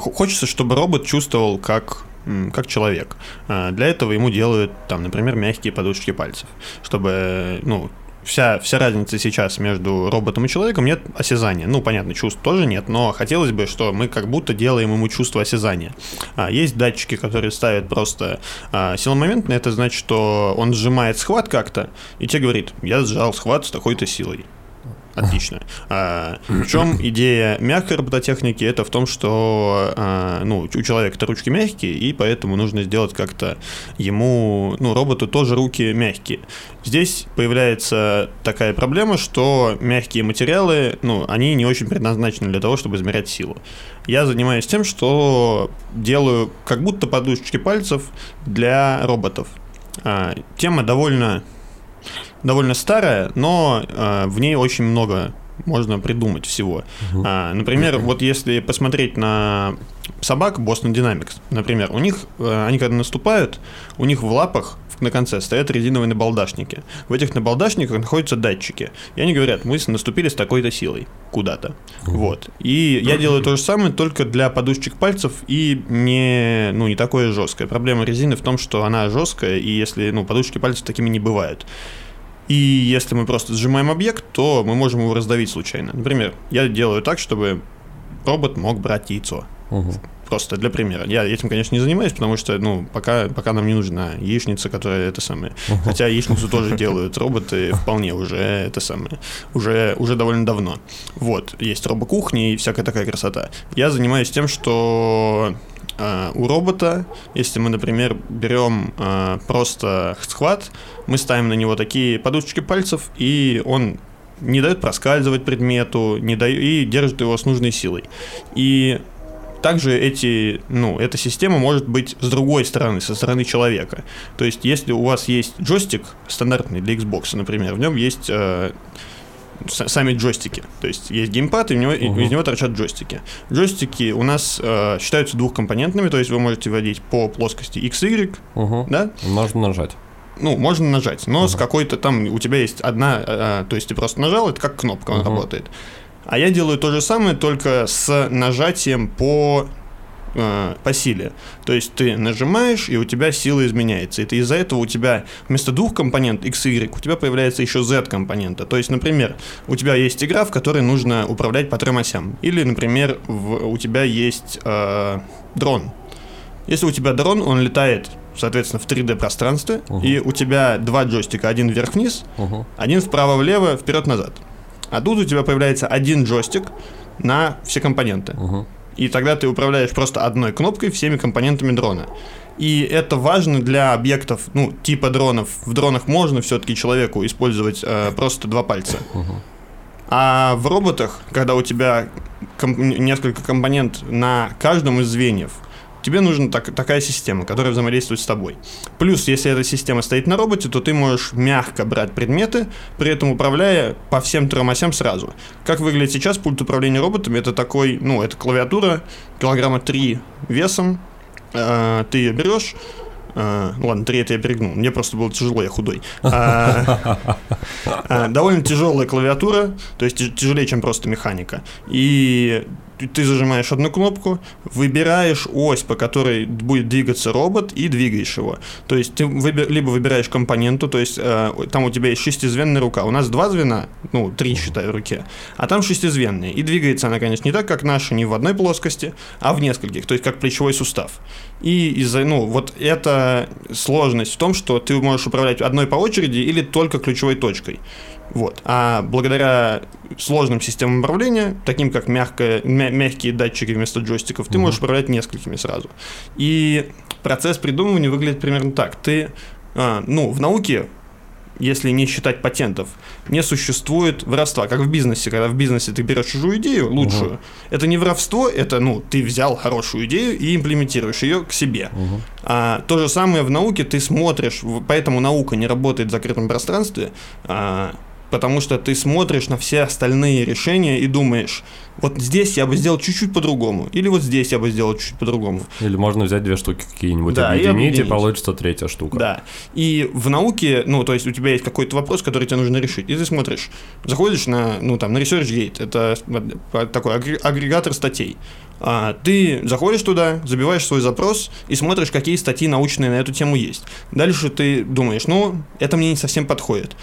хочется, чтобы робот чувствовал как как человек. А, Для этого ему делают, там, например, мягкие подушечки пальцев, чтобы, ну, вся, вся разница сейчас между роботом и человеком нет осязания. Ну, понятно, чувств тоже нет, но хотелось бы, что мы как будто делаем ему чувство осязания. А, есть датчики, которые ставят просто а, силомоментно, это значит, что он сжимает схват как-то, и тебе говорит, я сжал схват с такой-то силой. Отлично. А, в чем идея мягкой робототехники? Это в том, что а, ну, у человека-то ручки мягкие, и поэтому нужно сделать как-то ему, ну, роботу тоже руки мягкие. Здесь появляется такая проблема, что мягкие материалы, ну, они не очень предназначены для того, чтобы измерять силу. Я занимаюсь тем, что делаю как будто подушечки пальцев для роботов. А, тема довольно довольно старая, но э, в ней очень много можно придумать всего. А, например, вот если посмотреть на собак Boston Dynamics, например, у них, э, они когда наступают, у них в лапах на конце стоят резиновые набалдашники. В этих набалдашниках находятся датчики. И они говорят, мы наступили с такой-то силой куда-то. Вот. И я делаю то же самое, только для подушечек пальцев и не, ну, не такое жесткое. Проблема резины в том, что она жесткая, и если, ну, подушечки пальцев такими не бывают. И если мы просто сжимаем объект, то мы можем его раздавить случайно. Например, я делаю так, чтобы робот мог брать яйцо. Мгм. Просто для примера. Я этим, конечно, не занимаюсь, потому что, ну, пока, пока нам не нужна яичница, которая это самое. Хотя яичницу тоже делают роботы вполне уже это самое. Уже, уже довольно давно. Вот, есть робокухни и всякая такая красота. Я занимаюсь тем, что у робота, если мы, например, берем а, просто схват, мы ставим на него такие подушечки пальцев, и он не дает проскальзывать предмету, не дает, и держит его с нужной силой. И также эти, ну, эта система может быть с другой стороны, со стороны человека. То есть, если у вас есть джойстик стандартный для Xbox, например, в нем есть э, сами джойстики. То есть есть геймпад, и в него, uh-huh. из него торчат джойстики. Джойстики у нас э, считаются двухкомпонентными, то есть вы можете вводить по плоскости X, Y, uh-huh. да? Можно нажать. Ну, можно нажать, но uh-huh. с какой-то там у тебя есть одна, э, то есть ты просто нажал, это как кнопка, uh-huh. работает. А я делаю то же самое, только с нажатием по э, по силе. То есть ты нажимаешь, и у тебя сила изменяется. Это из-за этого у тебя вместо двух компонент X и Y у тебя появляется еще Z компонента. То есть, например, у тебя есть игра, в которой нужно управлять по трем осям. Или, например, в, у тебя есть э, дрон. Если у тебя дрон, он летает соответственно, в 3D пространстве, uh-huh. и у тебя два джойстика, один вверх-вниз, uh-huh. один вправо-влево, вперед-назад. А тут у тебя появляется один джойстик на все компоненты. Uh-huh и тогда ты управляешь просто одной кнопкой всеми компонентами дрона. И это важно для объектов, ну, типа дронов. В дронах можно все-таки человеку использовать э, просто два пальца. А в роботах, когда у тебя комп- несколько компонент на каждом из звеньев, тебе нужна так, такая система, которая взаимодействует с тобой. Плюс, если эта система стоит на роботе, то ты можешь мягко брать предметы, при этом управляя по всем трем осям сразу. Как выглядит сейчас пульт управления роботами? Это такой, ну, это клавиатура, килограмма 3 весом, э, ты ее берешь, Uh, ладно, три это я перегнул. Мне просто было тяжело, я худой. Uh, uh, довольно тяжелая клавиатура, то есть тяжелее, чем просто механика. И ты зажимаешь одну кнопку, выбираешь ось, по которой будет двигаться робот, и двигаешь его. То есть ты выбер, либо выбираешь компоненту, то есть э, там у тебя есть шестизвенная рука. У нас два звена, ну, три, считаю, руке, а там шестизвенные. И двигается она, конечно, не так, как наша, не в одной плоскости, а в нескольких, то есть как плечевой сустав. И из-за, ну, вот эта сложность в том, что ты можешь управлять одной по очереди или только ключевой точкой. Вот. А благодаря сложным системам управления, таким как мягкое, мя- мягкие датчики вместо джойстиков, ты можешь управлять несколькими сразу. И процесс придумывания выглядит примерно так. Ты, а, ну, в науке если не считать патентов, не существует воровства, как в бизнесе, когда в бизнесе ты берешь чужую идею, лучшую. Угу. Это не воровство, это, ну, ты взял хорошую идею и имплементируешь ее к себе. Угу. А, то же самое в науке, ты смотришь, поэтому наука не работает в закрытом пространстве, а, потому что ты смотришь на все остальные решения и думаешь, вот здесь я бы сделал чуть-чуть по-другому, или вот здесь я бы сделал чуть-чуть по-другому. Или можно взять две штуки какие-нибудь, да, объединить, и, объединить, и получится третья штука. Да, и в науке, ну, то есть у тебя есть какой-то вопрос, который тебе нужно решить, и ты смотришь, заходишь на, ну, там, на ResearchGate, это такой агрегатор статей, а, ты заходишь туда, забиваешь свой запрос и смотришь, какие статьи научные на эту тему есть. Дальше ты думаешь, ну, это мне не совсем подходит.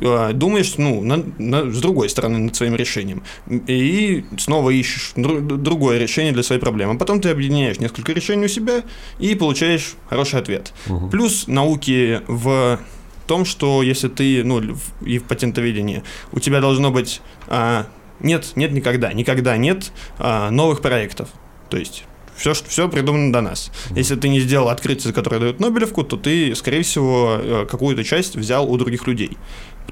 А, думаешь, ну, на, на, с другой стороны над своим решением. И снова ищешь другое решение для своей проблемы. А потом ты объединяешь несколько решений у себя и получаешь хороший ответ. Угу. Плюс науки в том, что если ты, ну, и в патентоведении, у тебя должно быть а, нет, нет никогда, никогда нет а, новых проектов. То есть все, все придумано до нас. Если ты не сделал открытие, которое дает Нобелевку, то ты, скорее всего, э, какую-то часть взял у других людей.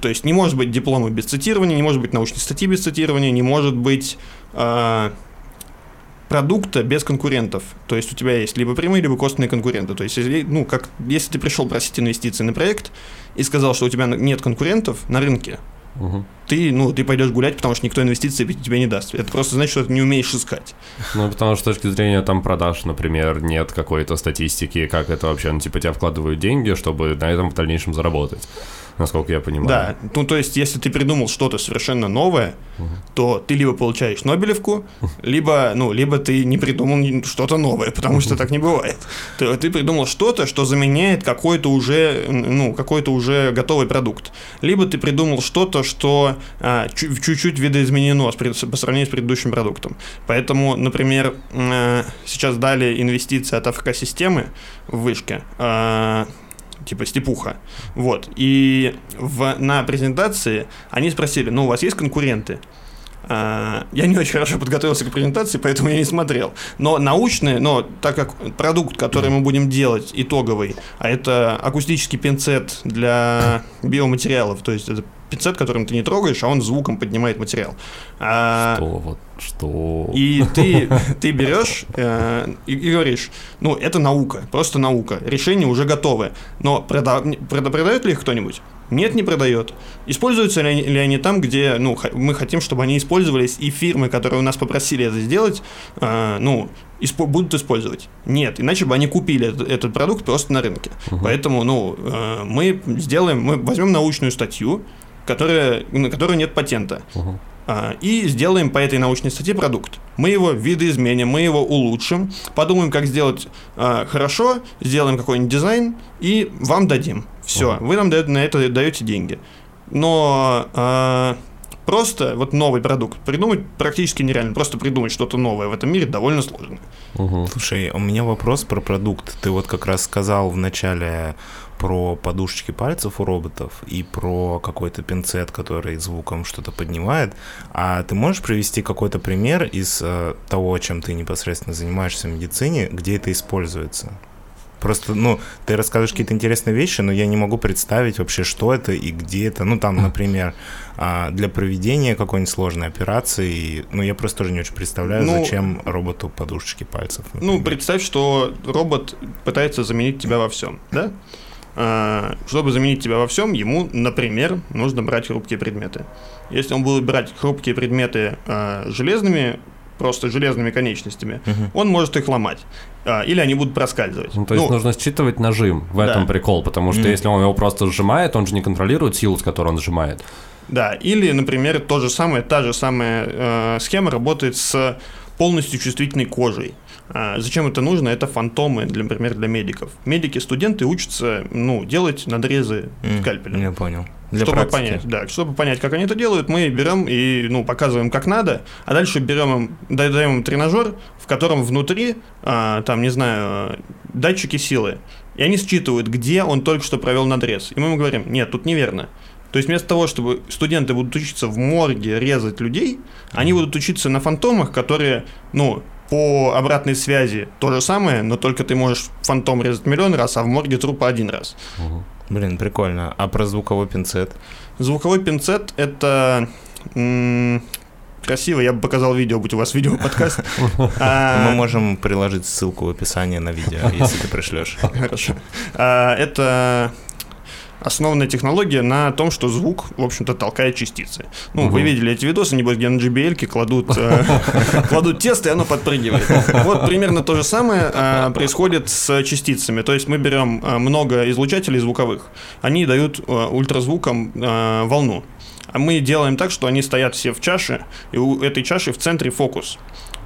То есть не может быть диплома без цитирования, не может быть научной статьи без цитирования, не может быть э, продукта без конкурентов. То есть у тебя есть либо прямые, либо костные конкуренты. То есть, если, ну, как, если ты пришел просить инвестиции на проект и сказал, что у тебя нет конкурентов на рынке, угу. ты, ну, ты пойдешь гулять, потому что никто инвестиции тебе не даст. Это просто значит, что ты не умеешь искать. Ну, потому что с точки зрения там продаж, например, нет какой-то статистики, как это вообще, ну, типа, тебя вкладывают деньги, чтобы на этом в дальнейшем заработать насколько я понимаю. Да, ну то есть, если ты придумал что-то совершенно новое, угу. то ты либо получаешь Нобелевку, либо, ну, либо ты не придумал что-то новое, потому что так не бывает. Ты, ты придумал что-то, что заменяет какой-то уже, ну, какой-то уже готовый продукт. Либо ты придумал что-то, что а, чуть-чуть видоизменено по сравнению с предыдущим продуктом. Поэтому, например, а, сейчас дали инвестиции от АФК-системы в вышке. А, типа степуха. Вот. И в, на презентации они спросили, ну, у вас есть конкуренты? А, я не очень хорошо подготовился к презентации, поэтому я не смотрел. Но научные, но так как продукт, который мы будем делать, итоговый, а это акустический пинцет для биоматериалов, то есть это пинцет, которым ты не трогаешь, а он звуком поднимает материал. А, Что вот, что... и ты, ты берешь э, и, и говоришь, ну, это наука, просто наука, решение уже готовое. Но прода- прода- продает ли их кто-нибудь? Нет, не продает. Используются ли они, ли они там, где ну, х- мы хотим, чтобы они использовались, и фирмы, которые у нас попросили это сделать, э, ну, испо- будут использовать? Нет, иначе бы они купили этот, этот продукт просто на рынке. Поэтому, ну, э, мы сделаем, мы возьмем научную статью, которая, на которой нет патента. А, и сделаем по этой научной статье продукт. Мы его видоизменим, мы его улучшим, подумаем, как сделать а, хорошо, сделаем какой-нибудь дизайн и вам дадим. Все, вы нам на это даете деньги. Но а, просто вот новый продукт придумать практически нереально. Просто придумать что-то новое в этом мире довольно сложно. Мгм. Слушай, у меня вопрос про продукт. Ты вот как раз сказал в начале про подушечки пальцев у роботов и про какой-то пинцет, который звуком что-то поднимает. А ты можешь привести какой-то пример из э, того, чем ты непосредственно занимаешься в медицине, где это используется? Просто, ну, ты рассказываешь какие-то интересные вещи, но я не могу представить вообще, что это и где это. Ну, там, например, а, для проведения какой-нибудь сложной операции. Ну, я просто тоже не очень представляю, Ну, зачем роботу подушечки пальцев. Ну, например. представь, что робот пытается заменить тебя во всем, да? А, Чтобы заменить тебя во всем, ему, например, нужно брать хрупкие предметы. Если он будет брать хрупкие предметы а, железными, просто железными конечностями, Мгм. он может их ломать. А, Или они будут проскальзывать. Ну, то есть Ну, нужно считывать нажим, в этом Да. прикол, потому что Мгм. если он его просто сжимает, он же не контролирует силу, с которой он сжимает. Да, или, например, то же самое, та же самая э, схема работает с полностью чувствительной кожей. А, зачем это нужно? Это фантомы, для, например, для медиков. Медики, студенты учатся, ну, делать надрезы скальпелем. Я понял. Для чтобы практики. понять, да, чтобы понять, как они это делают, мы берем и ну, показываем, как надо, а дальше берем им, да- даем им тренажер, в котором внутри, а, там, не знаю, датчики силы. И они считывают, где он только что провел надрез. И мы ему говорим, нет, тут неверно. То есть вместо того, чтобы студенты будут учиться в морге резать людей, они будут учиться на фантомах, которые, ну, по обратной связи то же самое, но только ты можешь фантом резать миллион раз, а в морге трупа один раз. Блин, прикольно. А про звуковой пинцет? Звуковой пинцет это м, красиво. Я бы показал видео, будь у вас видео подкаст. А, Мы можем приложить ссылку в описании на видео, если ты пришлешь. Хорошо. А, Это основанная технология на том, что звук, в общем-то, толкает частицы. Ну, вы Мгм. видели эти видосы, небось, где на JBL кладут, э, кладут тесто, и оно подпрыгивает. Вот примерно то же самое э, происходит с частицами. То есть мы берем э, много излучателей звуковых, они дают ультразвуком волну. А мы делаем так, что они стоят все в чаше, и у этой чаши в центре фокус.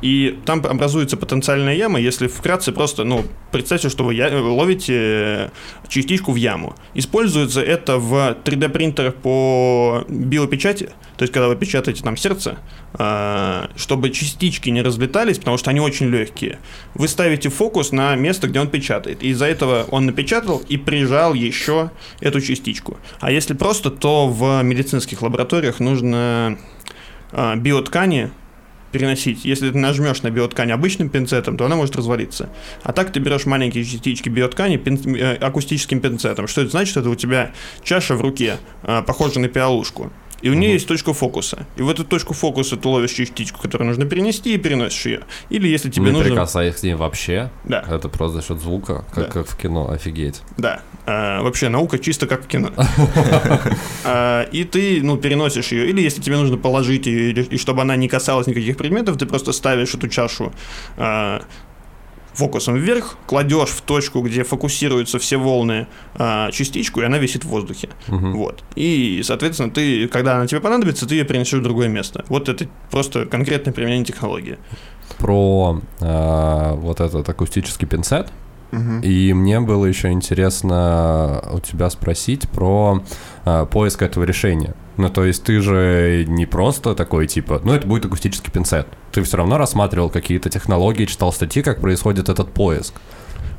И там образуется потенциальная яма, если вкратце просто, ну, представьте, что вы ловите э, частичку в яму. Используется это в 3D-принтерах по биопечати, то есть когда вы печатаете там сердце, а, чтобы частички не разлетались, потому что они очень легкие. Вы ставите фокус на место, где он печатает. И из-за этого он напечатал и прижал еще эту частичку. А если просто, то в медицинских лабораториях нужно а, биоткани переносить. Если ты нажмешь на биоткань обычным пинцетом, то она может развалиться. А так ты берешь маленькие частички биоткани пин- э, акустическим пинцетом. Что это значит? Это у тебя чаша в руке, э, похожа на пиалушку. И у нее есть точка фокуса. И в эту точку фокуса ты ловишь частичку, которую нужно перенести, и переносишь ее. Или если тебе не нужно... прикасаясь к ней вообще. Да. Это просто за счет звука, как, Да. как в кино, офигеть. Да. А, вообще наука чисто как в кино. А, И ты, ну, переносишь ее. Или если тебе нужно положить ее, и чтобы она не касалась никаких предметов, ты просто ставишь эту чашу а, фокусом вверх, кладешь в точку, где фокусируются все волны, а, частичку, и она висит в воздухе. Мгм. Вот. И, соответственно, ты, когда она тебе понадобится, ты ее перенесешь в другое место. Вот это просто конкретное применение технологии. Про э, вот этот акустический пинцет. И мне было еще интересно у тебя спросить про э, поиск этого решения. Ну, то есть ты же не просто такой, типа, ну, это будет акустический пинцет. Ты все равно рассматривал какие-то технологии, читал статьи, как происходит этот поиск.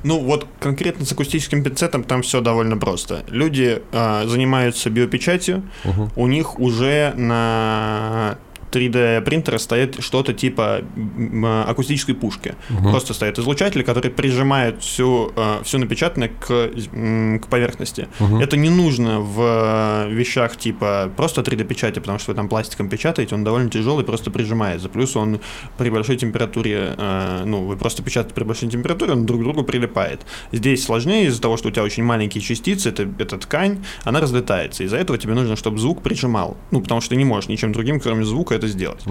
Ну, вот конкретно с акустическим пинцетом там все довольно просто. Люди а, занимаются биопечатью, Мгм. у них уже на 3D принтера стоит что-то типа м, акустической пушки. Просто стоит излучатель, который прижимает всю, э, все напечатанное к, к поверхности. Это не нужно в вещах типа просто 3D-печати, потому что вы там пластиком печатаете, он довольно тяжелый, просто прижимается. Плюс он при большой температуре, э, ну, вы просто печатаете при большой температуре, он друг к другу прилипает. Здесь сложнее из-за того, что у тебя очень маленькие частицы, это, это ткань, она разлетается. Из-за этого тебе нужно, чтобы звук прижимал. Ну, потому что ты не можешь ничем другим, кроме звука, это сделать.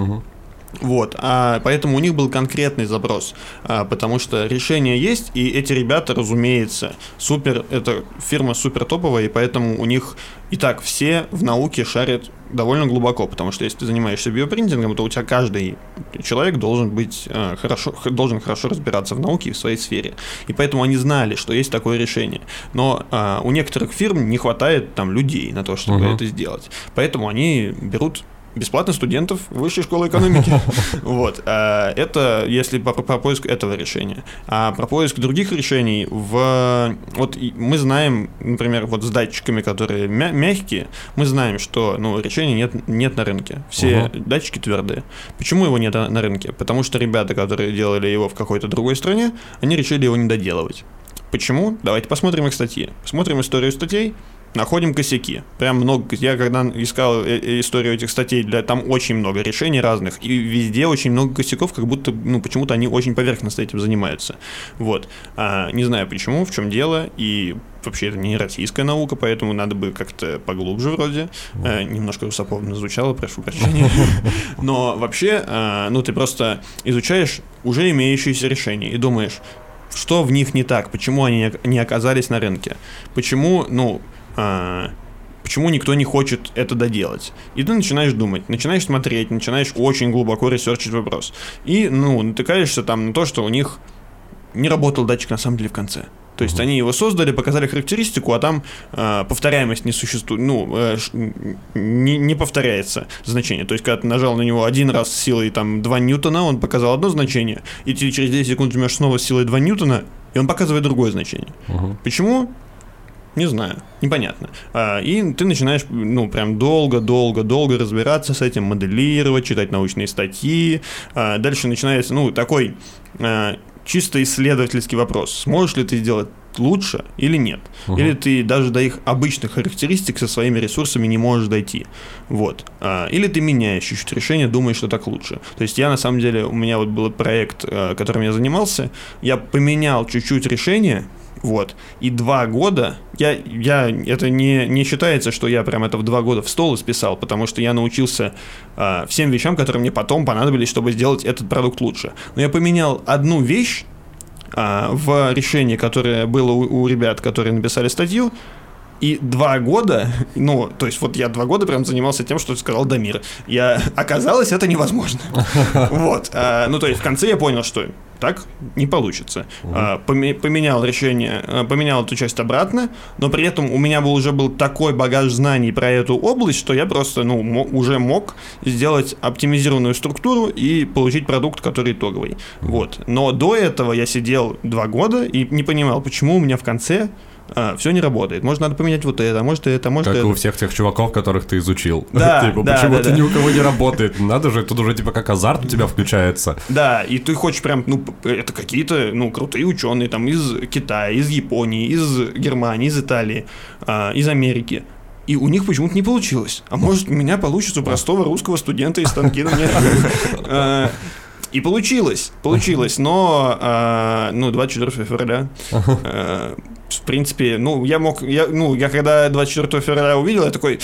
Вот, а поэтому у них был конкретный запрос, а, потому что решение есть, и эти ребята, разумеется, супер, это фирма супер топовая, и поэтому у них и так все в науке шарят довольно глубоко, потому что если ты занимаешься биопринтингом, то у тебя каждый человек должен быть э, хорошо, должен хорошо разбираться в науке и в своей сфере, и поэтому они знали, что есть такое решение, но а, у некоторых фирм не хватает там людей на то, чтобы Мгм. это сделать, поэтому они берут бесплатно студентов высшей школы экономики. Вот. а, Это если по, по поиску этого решения. А про поиск других решений в... Вот мы знаем, например, вот с датчиками, которые мя- мягкие, мы знаем, что ну, решения нет, нет на рынке. Все датчики твердые. Почему его нет на на рынке? Потому что ребята, которые делали его в какой-то другой стране, они решили его не доделывать. Почему? Давайте посмотрим их статьи. Посмотрим историю статей, находим косяки. Прям много. Я когда искал э, э, историю этих статей, для, там очень много решений разных, и везде очень много косяков, как будто, ну, почему-то они очень поверхностно этим занимаются. Вот. А, не знаю почему, в чем дело, и вообще это не российская наука, поэтому надо бы как-то поглубже вроде. Э, немножко русоповно звучало, прошу прощения. Но вообще, э, ну, ты просто изучаешь уже имеющиеся решения и думаешь, что в них не так, почему они не- оказались на рынке, почему, ну, почему никто не хочет это доделать. И ты начинаешь думать, начинаешь смотреть, начинаешь очень глубоко ресерчить вопрос. И, ну, натыкаешься там на то, что у них не работал датчик на самом деле в конце. То есть они его создали, показали характеристику, а там э, повторяемость не существует, ну, э, не, не повторяется значение. То есть, когда ты нажал на него один раз с силой там 2 ньютона, он показал одно значение, и ты через 10 секунд жмешь снова с силой 2 ньютона, и он показывает другое значение. Почему? Не знаю, непонятно. А, и ты начинаешь, ну, прям долго-долго-долго разбираться с этим, моделировать, читать научные статьи. А, дальше начинается, ну, такой а, чисто исследовательский вопрос. Сможешь ли ты сделать лучше или нет? Или ты даже до их обычных характеристик со своими ресурсами не можешь дойти. Вот. Или ты меняешь чуть-чуть решение, думаешь, что так лучше. То есть я, на самом деле, у меня вот был проект, которым я занимался, я поменял чуть-чуть решение, вот. И два года, я, я, это не, не считается, что я прям это в два года в стол исписал, потому что я научился а, всем вещам, которые мне потом понадобились, чтобы сделать этот продукт лучше. Но я поменял одну вещь а, в решении, которое было у, у ребят, которые написали статью, и два года, ну, то есть вот я два года прям занимался тем, что сказал Дамир. Я, оказалось, это невозможно. Вот. а, Ну, то есть в конце я понял, что так не получится. Поме- Поменял решение, а, поменял эту часть обратно, но при этом у меня был уже был такой багаж знаний про эту область, что я просто, ну, уже мог сделать оптимизированную структуру и получить продукт, который итоговый. Вот. Но до этого я сидел два года и не понимал, почему у меня в конце все не работает. Может, надо поменять вот это, может это, может Как это. у всех тех чуваков, которых ты изучил. Да, Типа, да, почему да, да. ни у кого не работает? Надо же, тут уже типа как азарт у тебя включается. Да, и ты хочешь прям, ну, это какие-то, ну, крутые ученые там из Китая, из Японии, из Германии, из Италии, а, из Америки. И у них почему-то не получилось. А может, у меня получится у простого русского студента из Станкина. И получилось, получилось, но, а, ну, 24 февраля, а, в принципе, ну, я мог, я, ну, я когда 24 февраля увидел, я такой,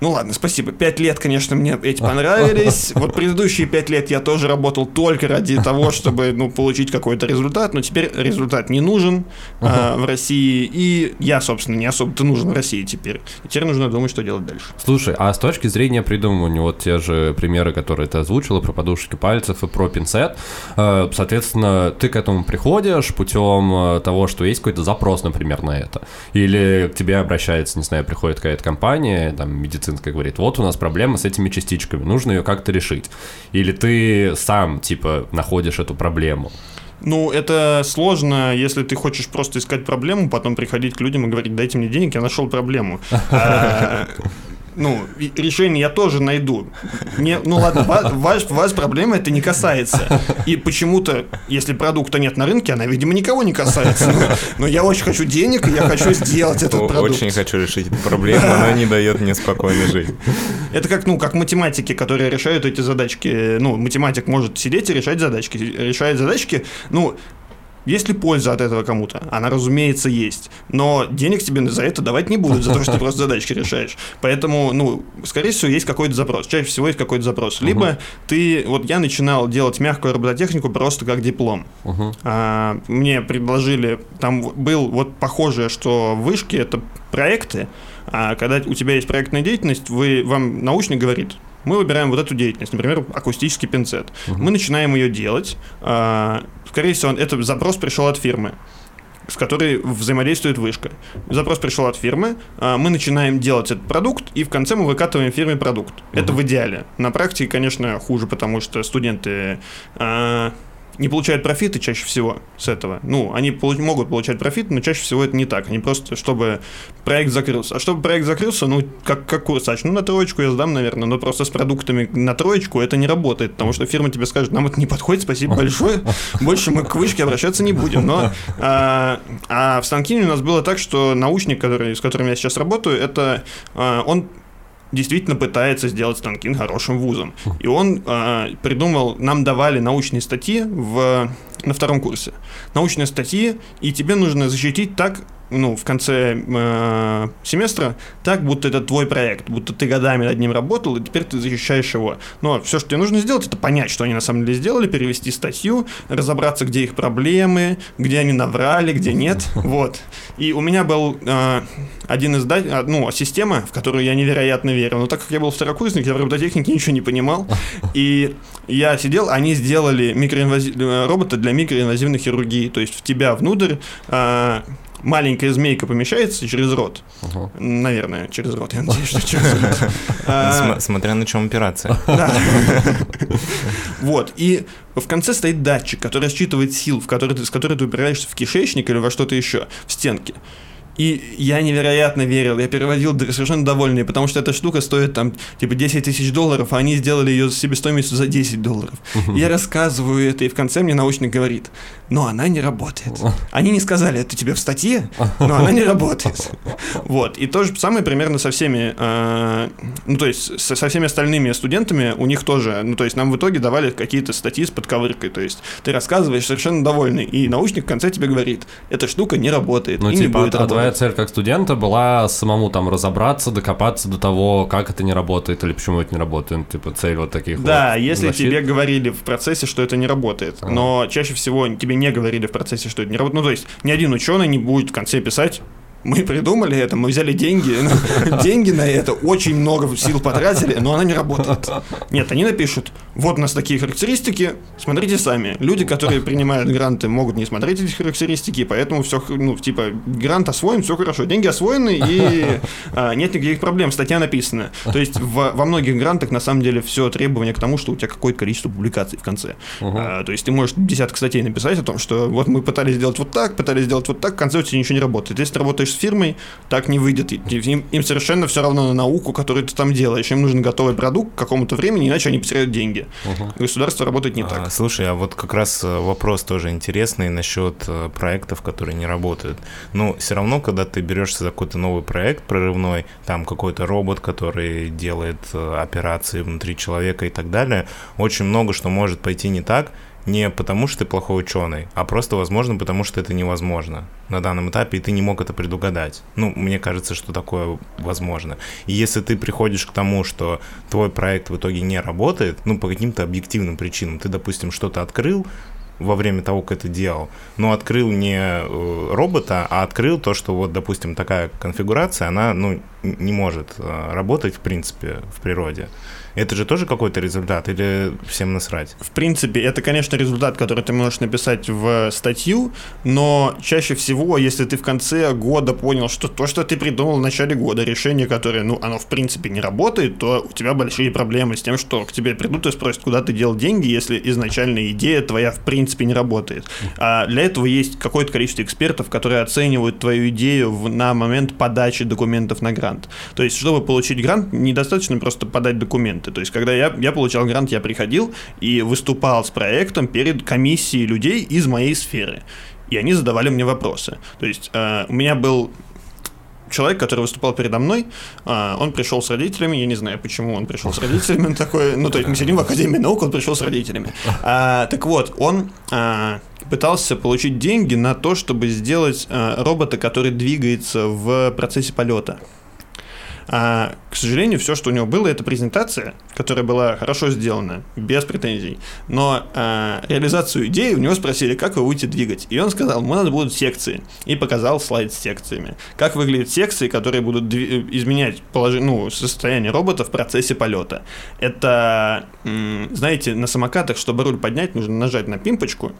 ну ладно, спасибо. Пять лет, конечно, мне эти понравились. Вот предыдущие пять лет я тоже работал только ради того, чтобы ну, получить какой-то результат, но теперь результат не нужен а, в России, и я, собственно, не особо-то нужен в России теперь. И теперь нужно думать, что делать дальше. Слушай, а с точки зрения придумывания, вот те же примеры, которые ты озвучила про подушечки пальцев и про пинцет, э, соответственно, ты к этому приходишь путем э, того, что есть какой-то запрос, например, на это. Или к тебе обращается, не знаю, приходит какая-то компания, там, медицинская, говорит, вот у нас проблема с этими частичками, нужно ее как-то решить. Или ты сам, типа, находишь эту проблему. Ну, это сложно, если ты хочешь просто искать проблему, потом приходить к людям и говорить, дайте мне денег, я нашел проблему. Ну, решение я тоже найду. Не, ну ладно, вас, вас проблема это не касается. И почему-то, если продукта нет на рынке, она, видимо, никого не касается. Но, но я очень хочу денег, и я хочу сделать этот продукт. Очень хочу решить эту проблему, она не дает мне спокойно жить. Это как, ну, как математики, которые решают эти задачки. Ну, математик может сидеть и решать задачки. Решает задачки, ну, есть ли польза от этого кому-то? Она, разумеется, есть. Но денег тебе за это давать не будут, за то, что ты просто задачки решаешь. Поэтому, ну, скорее всего, есть какой-то запрос. Чаще всего есть какой-то запрос. Либо uh-huh. ты... Вот я начинал делать мягкую робототехнику просто как диплом. Uh-huh. А, мне предложили... Там был вот похожее, что вышки — это проекты, а когда у тебя есть проектная деятельность, вы, вам научник говорит, мы выбираем вот эту деятельность, например, акустический пинцет. Uh-huh. Мы начинаем ее делать. А, скорее всего, этот запрос пришел от фирмы с которой взаимодействует вышка. Запрос пришел от фирмы, а, мы начинаем делать этот продукт, и в конце мы выкатываем фирме продукт. Uh-huh. Это в идеале. На практике, конечно, хуже, потому что студенты а, не получают профиты чаще всего с этого. Ну, они полу- могут получать профит, но чаще всего это не так. Они просто, чтобы проект закрылся. А чтобы проект закрылся, ну, как, как курсач, ну, на троечку я сдам, наверное, но просто с продуктами на троечку это не работает, потому что фирма тебе скажет, нам это не подходит, спасибо большое, больше мы к вышке обращаться не будем. Но, а, а в Станкине у нас было так, что научник, который, с которым я сейчас работаю, это а, он действительно пытается сделать Станкин хорошим вузом. И он э, придумал, нам давали научные статьи в, на втором курсе. Научные статьи, и тебе нужно защитить так, ну, в конце э, семестра, так, будто это твой проект, будто ты годами над ним работал, и теперь ты защищаешь его. Но все, что тебе нужно сделать, это понять, что они на самом деле сделали, перевести статью, разобраться, где их проблемы, где они наврали, где нет. Вот. И у меня был э, один из, ну, система, в которую я невероятно верил. Но так как я был второкурсник, я в робототехнике ничего не понимал. И я сидел, они сделали микроинвази... Э, робота для микроинвазивной хирургии. То есть в тебя внутрь э, маленькая змейка помещается через рот. Угу. Наверное, через рот. Я надеюсь, что через рот. А, смотря на чем операция. Да. Вот. И в конце стоит датчик, который считывает сил, с которой ты упираешься в кишечник или во что-то еще, в стенке. И я невероятно верил, я переводил совершенно довольный, потому что эта штука стоит там типа 10 тысяч долларов, а они сделали ее себестоимостью за 10 долларов. Я рассказываю это, и в конце мне научник говорит, но она не работает. Они не сказали это тебе в статье, но она не работает. Вот, и то же самое примерно со всеми, э, ну то есть со, со всеми остальными студентами, у них тоже, ну то есть нам в итоге давали какие-то статьи с подковыркой, то есть ты рассказываешь совершенно довольный, и научник в конце тебе говорит, эта штука не работает, ну, и типа, не будет а твоя цель как студента была самому там разобраться, докопаться до того, как это не работает или почему это не работает, типа цель вот таких Да, вот если защит. тебе говорили в процессе, что это не работает, А. но чаще всего тебе не говорили в процессе, что это не работает. Ну, то есть ни один ученый не будет в конце писать мы придумали это, мы взяли деньги, деньги на это, очень много сил потратили, но она не работает. Нет, они напишут, вот у нас такие характеристики, смотрите сами. Люди, которые принимают гранты, могут не смотреть эти характеристики, поэтому все, ну, типа, грант освоен, все хорошо, деньги освоены, и а, нет никаких проблем, статья написана. То есть в, во многих грантах, на самом деле, все требование к тому, что у тебя какое-то количество публикаций в конце. А, то есть ты можешь десяток статей написать о том, что вот мы пытались сделать вот так, пытались сделать вот так, в конце у тебя ничего не работает. Если ты работаешь с фирмой, так не выйдет. Им, им совершенно все равно на науку, которую ты там делаешь. Им нужен готовый продукт к какому-то времени, иначе они потеряют деньги. Uh-huh. Государство работает не так. А, слушай, а вот как раз вопрос тоже интересный насчет э, проектов, которые не работают. Ну, все равно, когда ты берешься за какой-то новый проект прорывной, там какой-то робот, который делает э, операции внутри человека и так далее, очень много что может пойти не так, не потому, что ты плохой ученый, а просто, возможно, потому что это невозможно на данном этапе, и ты не мог это предугадать. Ну, мне кажется, что такое возможно. И если ты приходишь к тому, что твой проект в итоге не работает, ну, по каким-то объективным причинам, ты, допустим, что-то открыл, во время того, как это делал, но открыл не э, робота, а открыл то, что вот, допустим, такая конфигурация, она, ну, не может э, работать, в принципе, в природе. Это же тоже какой-то результат или всем насрать? В принципе, это, конечно, результат, который ты можешь написать в статью, но чаще всего, если ты в конце года понял, что то, что ты придумал в начале года, решение, которое, ну, оно в принципе не работает, то у тебя большие проблемы с тем, что к тебе придут и спросят, куда ты делал деньги, если изначальная идея твоя в принципе не работает. А для этого есть какое-то количество экспертов, которые оценивают твою идею в, на момент подачи документов на грант. Грант. То есть, чтобы получить грант, недостаточно просто подать документы. То есть, когда я, я получал грант, я приходил и выступал с проектом перед комиссией людей из моей сферы. И они задавали мне вопросы. То есть, э, у меня был человек, который выступал передо мной, а, он пришел с родителями, я не знаю, почему он пришел с родителями, он такой, ну, то есть мы сидим в Академии наук, он пришел с родителями. А, так вот, он а, пытался получить деньги на то, чтобы сделать а, робота, который двигается в процессе полета. А, к сожалению, все, что у него было, это презентация, которая была хорошо сделана, без претензий. Но а, реализацию идеи у него спросили, как вы будете двигать. И он сказал, у нас будут секции. И показал слайд с секциями. Как выглядят секции, которые будут дви- изменять положи- ну, состояние робота в процессе полета. Это, знаете, на самокатах, чтобы руль поднять, нужно нажать на пимпочку,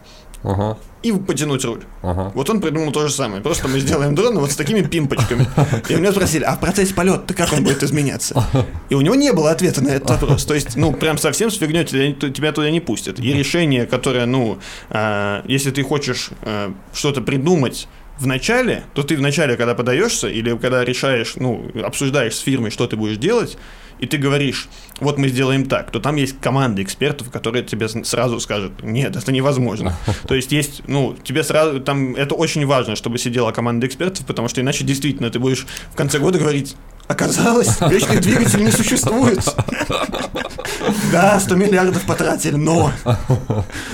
Ага, и потянуть руль. ага. Вот он придумал то же самое. Просто мы сделаем дрон вот с такими пимпочками. И у меня спросили, а в процессе полета как он будет изменяться? И у него не было ответа на этот вопрос. То есть, ну, прям совсем с фигней тебя, туда не пустят. И решение, которое, ну, а, если ты хочешь а, что-то придумать в начале, то ты в начале, когда подаешься, или когда решаешь, ну, обсуждаешь с фирмой, что ты будешь делать, и ты говоришь, вот мы сделаем так, то там есть команда экспертов, которые тебе сразу скажут, нет, это невозможно. То есть есть, ну, тебе сразу, там, это очень важно, чтобы сидела команда экспертов, потому что иначе действительно ты будешь в конце года говорить, оказалось, вечный двигатель не существует. Да, 100 миллиардов потратили, но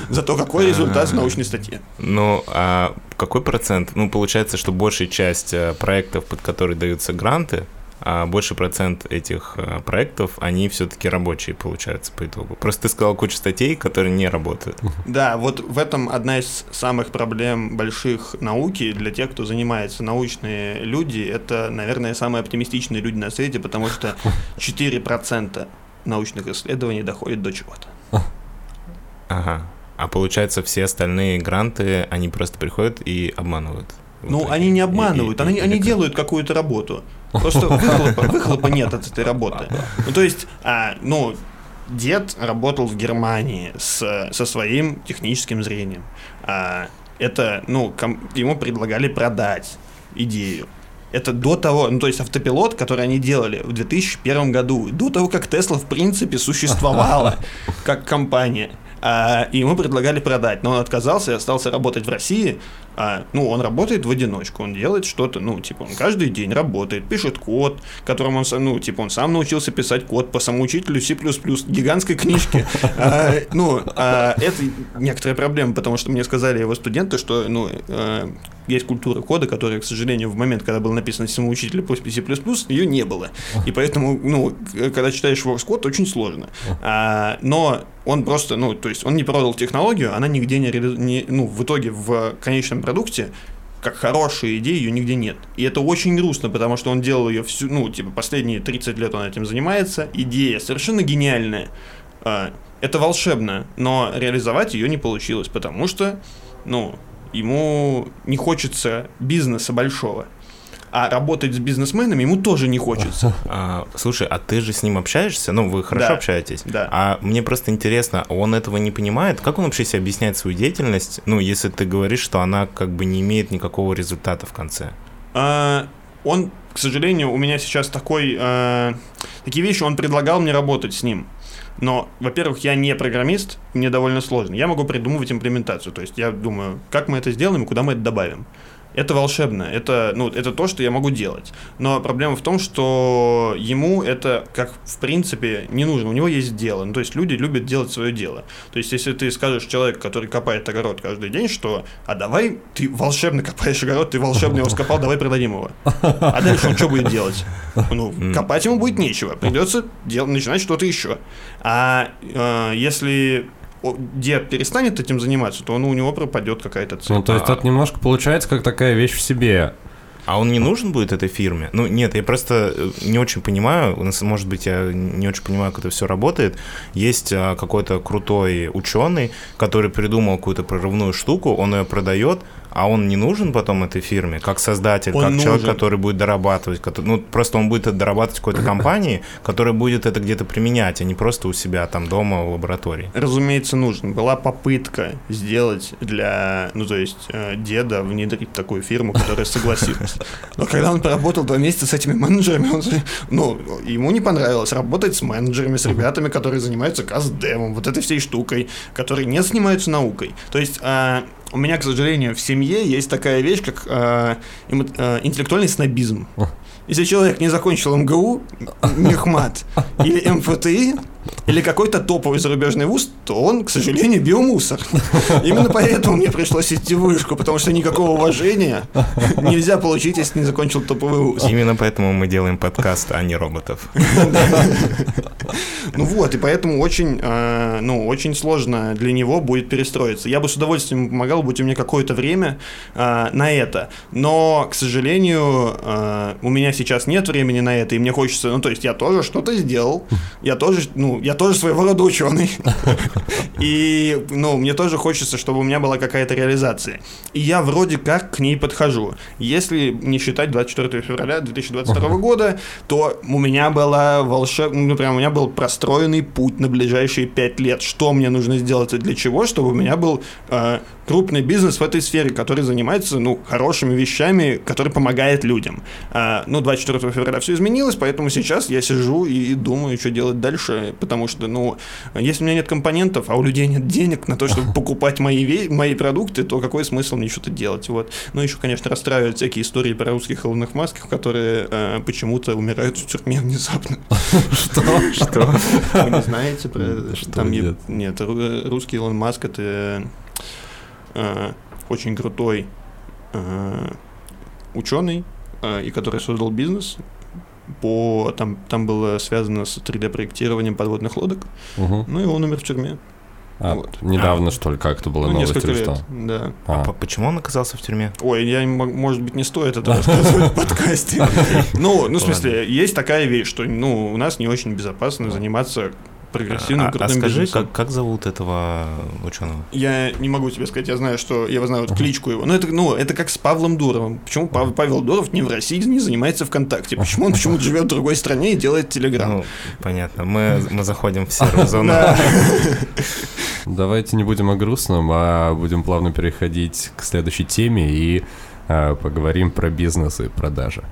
зато какой результат в научной статье? Ну, а какой процент? Ну, получается, что большая часть э, проектов, под которые даются гранты, а больший процент этих э, проектов, они все-таки рабочие получаются по итогу. Просто ты сказал кучу статей, которые не работают. Да, вот в этом одна из самых проблем больших науки для тех, кто занимается научные люди. Это, наверное, самые оптимистичные люди на свете, потому что 4% научных исследований доходят до чего-то. Ага. А получается, все остальные гранты, они просто приходят и обманывают. Ну, итоге. они не И- обманывают, и- они, или они как? делают какую-то работу. Просто выхлопа, выхлопа нет от этой работы. Ну, то есть, а, ну, дед работал в Германии с, со своим техническим зрением. А, это, ну, ком- ему предлагали продать идею. Это до того, ну то есть автопилот, который они делали в 2001 году, до того, как Тесла в принципе существовала как компания. А, и ему предлагали продать, но он отказался и остался работать в России. А, ну, он работает в одиночку, он делает что-то, ну, типа, он каждый день работает, пишет код, которым он, ну, типа, он сам научился писать код по самоучителю C++, гигантской книжке. А, Ну, а, это некоторая проблема, потому что мне сказали его студенты, что, ну, э, есть культура кода, которая, к сожалению, в момент, когда был написан самоучитель по C++, ее не было. И поэтому, ну, когда читаешь Works код, очень сложно. А, но он просто, ну, то есть он не продал технологию, она нигде не, не- ну, в итоге в конечном продукте как хорошая идея, ее нигде нет. И это очень грустно, потому что он делал ее всю, ну, типа, последние 30 лет он этим занимается. Идея совершенно гениальная. А, Это волшебно, но реализовать ее не получилось, потому что, ну, ему не хочется бизнеса большого. А работать с бизнесменами ему тоже не хочется. А, слушай, а ты же с ним общаешься? Ну, вы хорошо Да. общаетесь? Да. А мне просто интересно, он этого не понимает? Как он вообще себе объясняет свою деятельность? Ну, если ты говоришь, что она как бы не имеет никакого результата в конце. А, он, к сожалению, у меня сейчас такой... а, такие вещи, он предлагал мне работать с ним. Но, во-первых, я не программист, мне довольно сложно. Я могу придумывать имплементацию. То есть я думаю, как мы это сделаем и куда мы это добавим. Это волшебно, это, ну, это то, что я могу делать. Но проблема в том, что ему это, как в принципе, не нужно. У него есть дело. Ну, то есть люди любят делать свое дело. То есть если ты скажешь человеку, который копает огород каждый день, что «а давай, ты волшебно копаешь огород, ты волшебно его скопал, давай продадим его». А дальше он что будет делать? Ну, копать ему будет нечего. Придется дел- начинать что-то еще. А э, если дед перестанет этим заниматься, то ну, у него пропадет какая-то цель. Ну, то есть это немножко получается как такая вещь в себе. А он не нужен будет этой фирме? Ну, нет, я просто э, не очень понимаю, у нас, может быть, я не очень понимаю, как это все работает. Есть а, какой-то крутой ученый, который придумал какую-то прорывную штуку, он ее продает, а он не нужен потом этой фирме, как создатель, Он как человек, нужен. который будет дорабатывать, кото- ну, просто он будет это дорабатывать в какой-то компании, которая будет это где-то применять, а не просто у себя там дома в лаборатории. Разумеется, нужен. Была попытка сделать для, ну, то есть, э, деда внедрить такую фирму, которая согласилась. Но когда он поработал два месяца с этими менеджерами, он, ну, ему не понравилось работать с менеджерами, с ребятами, которые занимаются каздевом, вот этой всей штукой, которые не занимаются наукой. То есть, а, у меня, к сожалению, в семье есть такая вещь, как эмо- а, интеллектуальный снобизм. Если человек не закончил МГУ, Мехмат, или МФТИ, или какой-то топовый зарубежный вуз, то он, к сожалению, биомусор. Именно поэтому мне пришлось идти в вышку, потому что никакого уважения нельзя получить, если не закончил топовый вуз. Именно поэтому мы делаем подкаст, а не роботов. Ну вот, и поэтому очень, э, ну, очень сложно для него будет перестроиться. Я бы с удовольствием помогал, будь у меня какое-то время э, на это. Но, к сожалению, э, у меня сейчас нет времени на это, и мне хочется, ну, то есть я тоже что-то сделал, я тоже, ну, я тоже своего рода ученый. И, ну, мне тоже хочется, чтобы у меня была какая-то реализация. И я вроде как к ней подхожу. Если не считать 24 февраля 2022 года, то у меня была волшебная, ну, прям у меня был простроенный путь на ближайшие 5 лет. Что мне нужно сделать и для чего, чтобы у меня был э, крупный бизнес в этой сфере, который занимается, ну, хорошими вещами, который помогает людям. А, ну, 24 февраля все изменилось, поэтому сейчас я сижу и думаю, что делать дальше, потому что, ну, если у меня нет компонентов, а у людей нет денег на то, чтобы покупать мои, мои продукты, то какой смысл мне что-то делать, вот. Ну, еще, конечно, расстраивают всякие истории про русских головных масках, которые э, почему-то умирают в тюрьме внезапно. Что? Что? Вы не знаете про... Что, е- нет? ру- русский Илон Маск это э, очень крутой э, ученый, э, и который создал бизнес по там там было связано с 3D-проектированием подводных лодок. Мгм. Ну и он умер в тюрьме. А, Вот. Недавно, что ли, как-то была ну, новость несколько или лет. что? Да. А, П- Почему он оказался в тюрьме? Ой, я, может быть, не стоит это рассказывать в подкасте. Ну, ну, в смысле, есть такая вещь, что, ну, у нас не очень безопасно заниматься прогрессивным А, а крутым скажи, бизнесом. как, как зовут этого ученого? Я не могу тебе сказать, я знаю, что я знаю вот кличку его. Но это, ну, это как с Павлом Дуровым. Почему Пав- Павел Дуров не в России не занимается ВКонтакте? Почему он почему-то живет в другой стране и делает Телеграм? Ну, понятно, мы, мы заходим в серую зону. Да. Давайте не будем о грустном, а будем плавно переходить к следующей теме и а, поговорим про бизнес и продажи.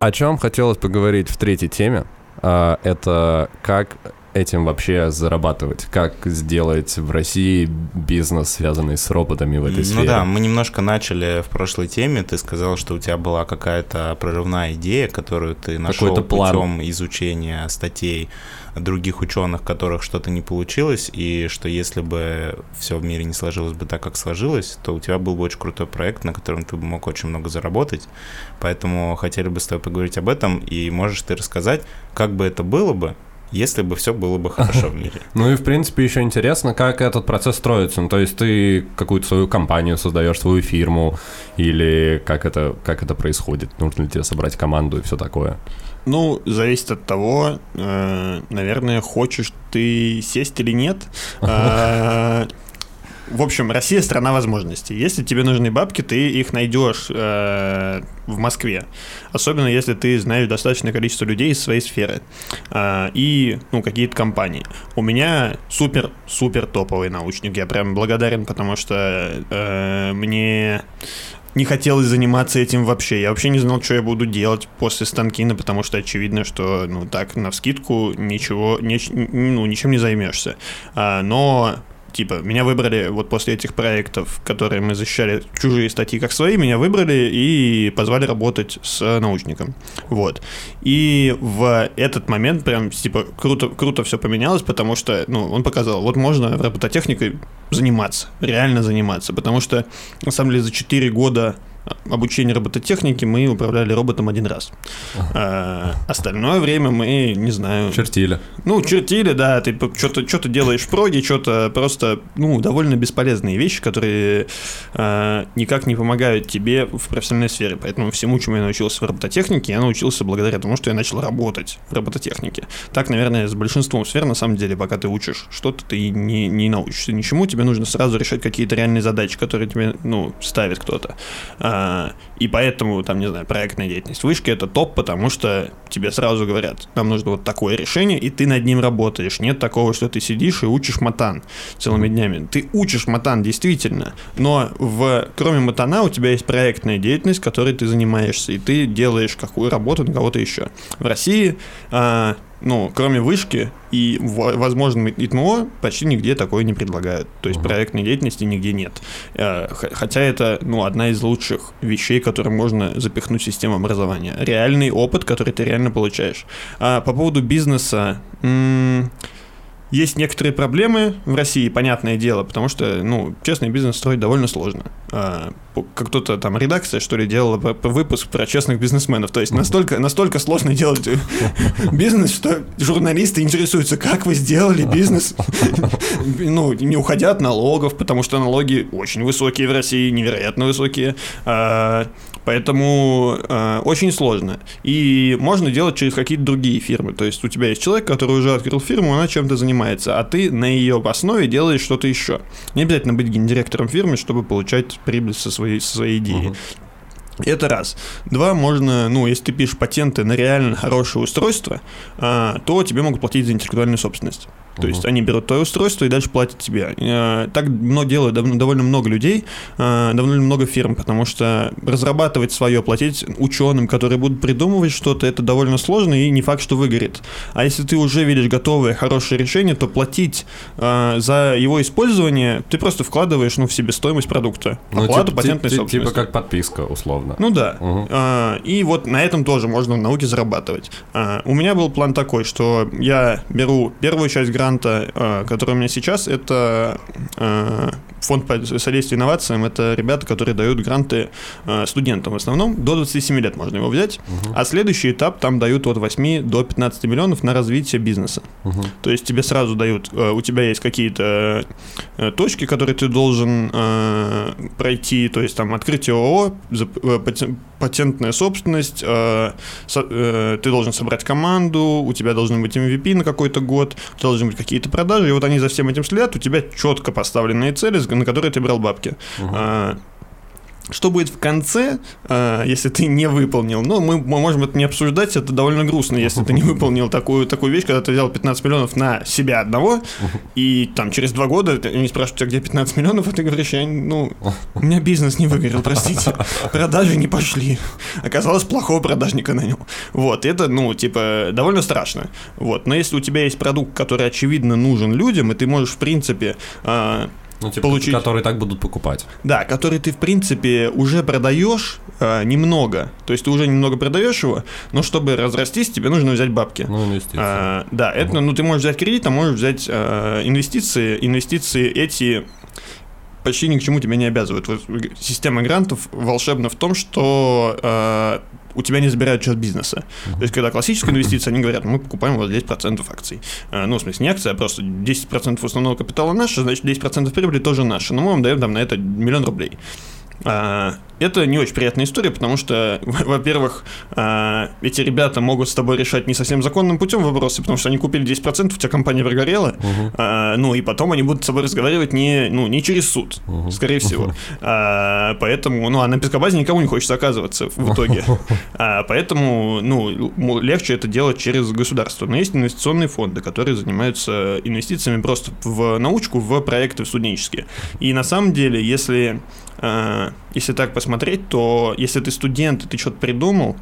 О чем хотелось поговорить в третьей теме, а, это как этим вообще зарабатывать, как сделать в России бизнес, связанный с роботами в этой Ну сфере. да, мы немножко начали в прошлой теме. Ты сказал, что у тебя была какая-то прорывная идея, которую ты нашел план. путем изучения статей других ученых, которых что-то не получилось, и что если бы все в мире не сложилось бы так, как сложилось, то у тебя был бы очень крутой проект, на котором ты бы мог очень много заработать. Поэтому хотели бы с тобой поговорить об этом, и можешь ты рассказать, как бы это было бы, если бы все было бы хорошо в мире. Ну и, в принципе, еще интересно, как этот процесс строится. Ну, то есть ты какую-то свою компанию создаешь, свою фирму, или как это, как это происходит? Нужно ли тебе собрать команду и все такое? Ну, зависит от того, э, наверное, хочешь ты сесть или нет. Э, В общем, Россия страна возможностей. Если тебе нужны бабки, ты их найдешь э, в Москве. Особенно если ты знаешь достаточное количество людей из своей сферы. Э, и, ну, какие-то компании. У меня супер-супер топовый научник. Я прям благодарен, потому что э, мне не хотелось заниматься этим вообще. Я вообще не знал, что я буду делать после Станкина, потому что очевидно, что, ну, так, на вскидку ничего, неч- ну, ничем не займешься. А, но типа, меня выбрали вот после этих проектов, которые мы защищали чужие статьи как свои, меня выбрали и позвали работать с научником. Вот. И в этот момент прям, типа, круто, круто все поменялось, потому что, ну, он показал, вот можно робототехникой заниматься, реально заниматься, потому что, на самом деле, за 4 года обучения робототехники мы управляли роботом один раз. А, остальное время мы, не знаю... Чертили. Ну, чертили, да, ты что-то что делаешь в проге, что-то просто, ну, довольно бесполезные вещи, которые э, никак не помогают тебе в профессиональной сфере. Поэтому всему, чему я научился в робототехнике, я научился благодаря тому, что я начал работать в робототехнике. Так, наверное, с большинством сфер, на самом деле, пока ты учишь что-то, ты не, не научишься ничему, тебе нужно сразу решать какие-то реальные задачи, которые тебе, ну, ставит кто-то. А, и поэтому, там, не знаю, проектная деятельность вышки это топ, потому что тебе сразу говорят, нам нужно вот такое решение, и ты над ним работаешь. Нет такого, что ты сидишь и учишь матан целыми днями. Ты учишь матан действительно, но в, кроме матана у тебя есть проектная деятельность, которой ты занимаешься, и ты делаешь какую работу на кого-то еще. В России а, ну, кроме вышки и, возможно, ИТМО, почти нигде такое не предлагают. То есть uh-huh. проектной деятельности нигде нет. Э, хотя это, ну, одна из лучших вещей, которые можно запихнуть в систему образования. Реальный опыт, который ты реально получаешь. А по поводу бизнеса... М- есть некоторые проблемы в России, понятное дело, потому что, ну, честный бизнес строить довольно сложно. А, как кто-то там редакция, что ли, делала выпуск про честных бизнесменов. То есть настолько, настолько сложно делать бизнес, что журналисты интересуются, как вы сделали бизнес, ну, не уходя от налогов, потому что налоги очень высокие в России, невероятно высокие. А, Поэтому э, очень сложно. И можно делать через какие-то другие фирмы. То есть у тебя есть человек, который уже открыл фирму, она чем-то занимается, а ты на ее основе делаешь что-то еще. Не обязательно быть гендиректором фирмы, чтобы получать прибыль со своей, со своей идеи. Угу. Это раз. Два, можно, ну, если ты пишешь патенты на реально хорошее устройство, а, то тебе могут платить за интеллектуальную собственность. То uh-huh. есть они берут твое устройство и дальше платят тебе. А, так много делают довольно много людей, а, довольно много фирм, потому что разрабатывать свое, платить ученым, которые будут придумывать что-то, это довольно сложно и не факт, что выгорит. А если ты уже видишь готовое, хорошее решение, то платить за его использование ты просто вкладываешь ну, в себестоимость продукта. Ну, Оплату типа, патентной типа, собственности. Типа как подписка, условно. Ну да. Угу. И вот на этом тоже можно в науке зарабатывать. У меня был план такой, что я беру первую часть гранта, а, которая у меня сейчас, это а, фонд по содействию инновациям, это ребята, которые дают гранты а, студентам в основном. До 27 лет можно его взять. Угу. А следующий этап там дают от 8 до 15 миллионов на развитие бизнеса. Угу. То есть тебе сразу дают, у тебя есть какие-то точки, которые ты должен пройти, то есть там открытие ООО, патентная собственность, э, э, ты должен собрать команду, у тебя должен быть MVP на какой-то год, тебя должны быть какие-то продажи, и вот они за всем этим следят, у тебя четко поставленные цели, на которые ты брал бабки. Uh-huh. Что будет в конце, э, если ты не выполнил? Ну, мы, мы можем это не обсуждать, это довольно грустно, если ты не выполнил такую, такую вещь, когда ты взял 15 миллионов на себя одного, и там через два года они спрашивают тебя, где 15 миллионов, а ты говоришь, я, ну, у меня бизнес не выгорел, простите, продажи не пошли. Оказалось, плохого продажника нанял. Вот, это, ну, типа, довольно страшно. Вот, но если у тебя есть продукт, который, очевидно, нужен людям, и ты можешь, в принципе, э, ну, типа, получить... Которые так будут покупать. Да, который ты, в принципе, уже продаешь э, немного. То есть ты уже немного продаешь его, но чтобы разрастись, тебе нужно взять бабки. Ну, инвестиции. А, да, угу. это, ну, ты можешь взять кредит, а можешь взять э, инвестиции. Инвестиции эти почти ни к чему тебя не обязывают. Вот система грантов волшебна в том, что э, у тебя не забирают часть бизнеса. То есть, когда классическая инвестиция, они говорят, мы покупаем вот 10% акций. Э, ну, в смысле, не акция, а просто 10% основного капитала наше, значит, 10% прибыли тоже наше. Но мы вам даем там на это миллион рублей. А, это не очень приятная история, потому что, во-первых, а, эти ребята могут с тобой решать не совсем законным путем вопросы, потому что они купили 10%, у тебя компания прогорела, угу. ну и потом они будут с тобой разговаривать не, ну, не через суд, угу. скорее всего. Угу. Поэтому, ну, а на пескобазе никому не хочется оказываться в итоге. Поэтому, ну, легче это делать через государство. Но есть инвестиционные фонды, которые занимаются инвестициями просто в научку, в проекты студенческие. И на самом деле, если если так посмотреть, то если ты студент и ты что-то придумал,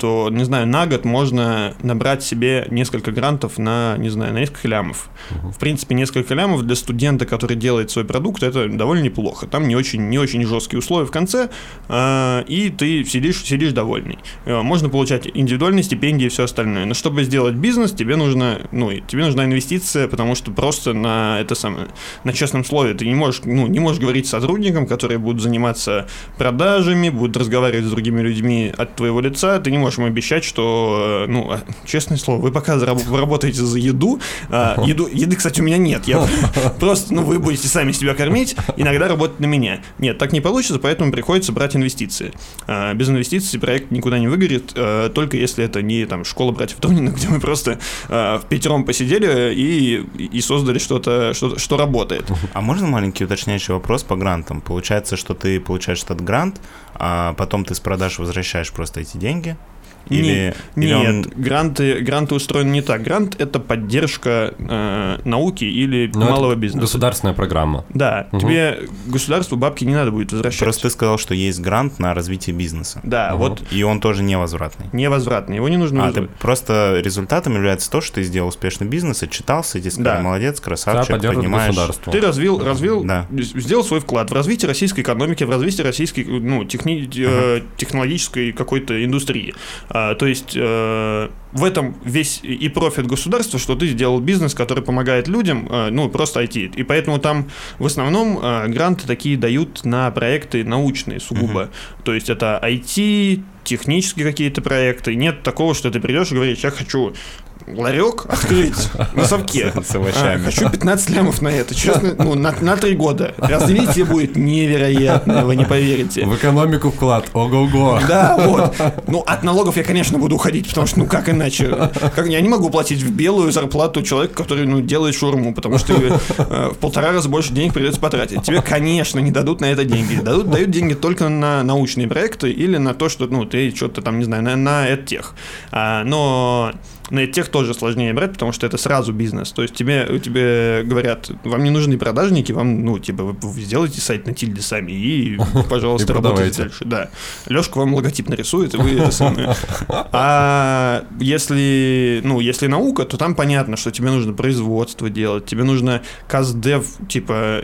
то, не знаю, на год можно набрать себе несколько грантов на, не знаю, на несколько лямов. В принципе, несколько лямов для студента, который делает свой продукт, это довольно неплохо. Там не очень, не очень жесткие условия в конце, э, и ты сидишь, сидишь довольный. Э, можно получать индивидуальные стипендии и все остальное. Но чтобы сделать бизнес, тебе нужно, ну, тебе нужна инвестиция, потому что просто на это самое, на честном слове ты не можешь, ну, не можешь говорить с сотрудникам, которые будут заниматься продажами, будут разговаривать с другими людьми от твоего лица, ты не можешь им обещать, что, э, ну, а, честное слово, вы пока работаете за еду, а, еду, еды, кстати, у меня нет, я просто, ну, вы будете сами себя кормить, иногда работать на меня. Нет, так не получится, поэтому приходится брать инвестиции. А, без инвестиций проект никуда не выгорит, а, только если это не там школа братьев Тонина, где мы просто а, в пятером посидели и, и создали что-то, что, что работает. А можно маленький уточняющий вопрос по грантам? Получается, что ты получаешь этот грант, а потом ты с продаж возвращаешь просто эти деньги, или, не, или нет, он... гранты, гранты устроены не так. Грант это поддержка э, науки или Но малого бизнеса. Государственная программа. Да. Угу. Тебе государству бабки не надо будет возвращать. Просто ты сказал, что есть грант на развитие бизнеса. Да, угу. вот. И он тоже невозвратный. Невозвратный, его не нужно. А, ты просто результатом является то, что ты сделал успешный бизнес, отчитался, и тебе сказали, да. молодец, красавчик, да, понимаешь. Ты развил, развил, да. сделал свой вклад в развитие российской экономики, в развитие российской, ну, техни, угу. технологической какой-то индустрии. А, то есть э, в этом весь и профит государства, что ты сделал бизнес, который помогает людям, э, ну, просто IT. И поэтому там в основном э, гранты такие дают на проекты научные сугубо. Uh-huh. То есть это IT, технические какие-то проекты. Нет такого, что ты придешь и говоришь, я хочу ларек открыть на совке. С овощами. А, хочу 15 лямов на это. Честно, ну, на, на 3 года. Развитие будет невероятное, вы не поверите. В экономику вклад. Ого-го. Да, вот. Ну, от налогов я, конечно, буду уходить, потому что, ну, как иначе? Как, я не могу платить в белую зарплату человека, который, ну, делает шурму, потому что э, в полтора раза больше денег придется потратить. Тебе, конечно, не дадут на это деньги. Дадут, дают деньги только на научные проекты или на то, что, ну, ты что-то там, не знаю, на, на тех. А, но на тех тоже сложнее брать, потому что это сразу бизнес. То есть тебе, тебе говорят, вам не нужны продажники, вам, ну, типа, вы, вы сделайте сайт на тильде сами и, пожалуйста, работайте дальше. Да. Лешка вам логотип нарисует, и вы это самое. А если, ну, если наука, то там понятно, что тебе нужно производство делать, тебе нужно каздев, типа,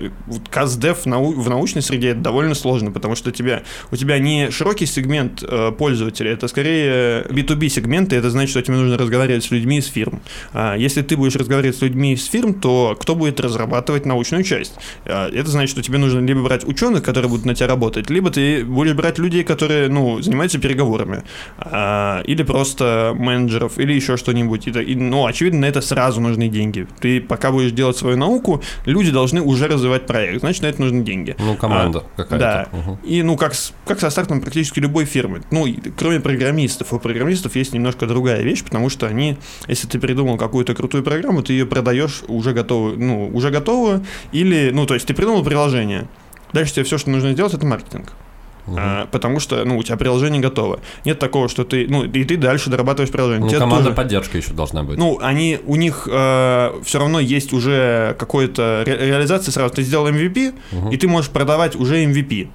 каздев в научной среде это довольно сложно, потому что тебе, у тебя не широкий сегмент э, пользователей, это скорее B2B сегменты, это значит, что тебе нужно разговаривать разговаривать с людьми из фирм. А, если ты будешь разговаривать с людьми из фирм, то кто будет разрабатывать научную часть? А, это значит, что тебе нужно либо брать ученых, которые будут на тебя работать, либо ты будешь брать людей, которые ну, занимаются переговорами, а, или просто менеджеров, или еще что-нибудь. И, ну, очевидно, на это сразу нужны деньги. Ты пока будешь делать свою науку, люди должны уже развивать проект, значит, на это нужны деньги. Ну, команда а, какая-то. Да. Угу. И, ну, как, как со стартом практически любой фирмы. Ну, кроме программистов. У программистов есть немножко другая вещь, потому что они если ты придумал какую-то крутую программу, ты ее продаешь уже готовую, ну, уже готовую, или, ну, то есть ты придумал приложение, дальше тебе все, что нужно сделать, это маркетинг. Угу. А, потому что, ну, у тебя приложение готово. Нет такого, что ты, ну, и ты дальше дорабатываешь приложение. Ну, команда тоже, поддержки еще должна быть. Ну, они, у них э, все равно есть уже какое-то ре- реализация сразу. Ты сделал MVP, угу. и ты можешь продавать уже MVP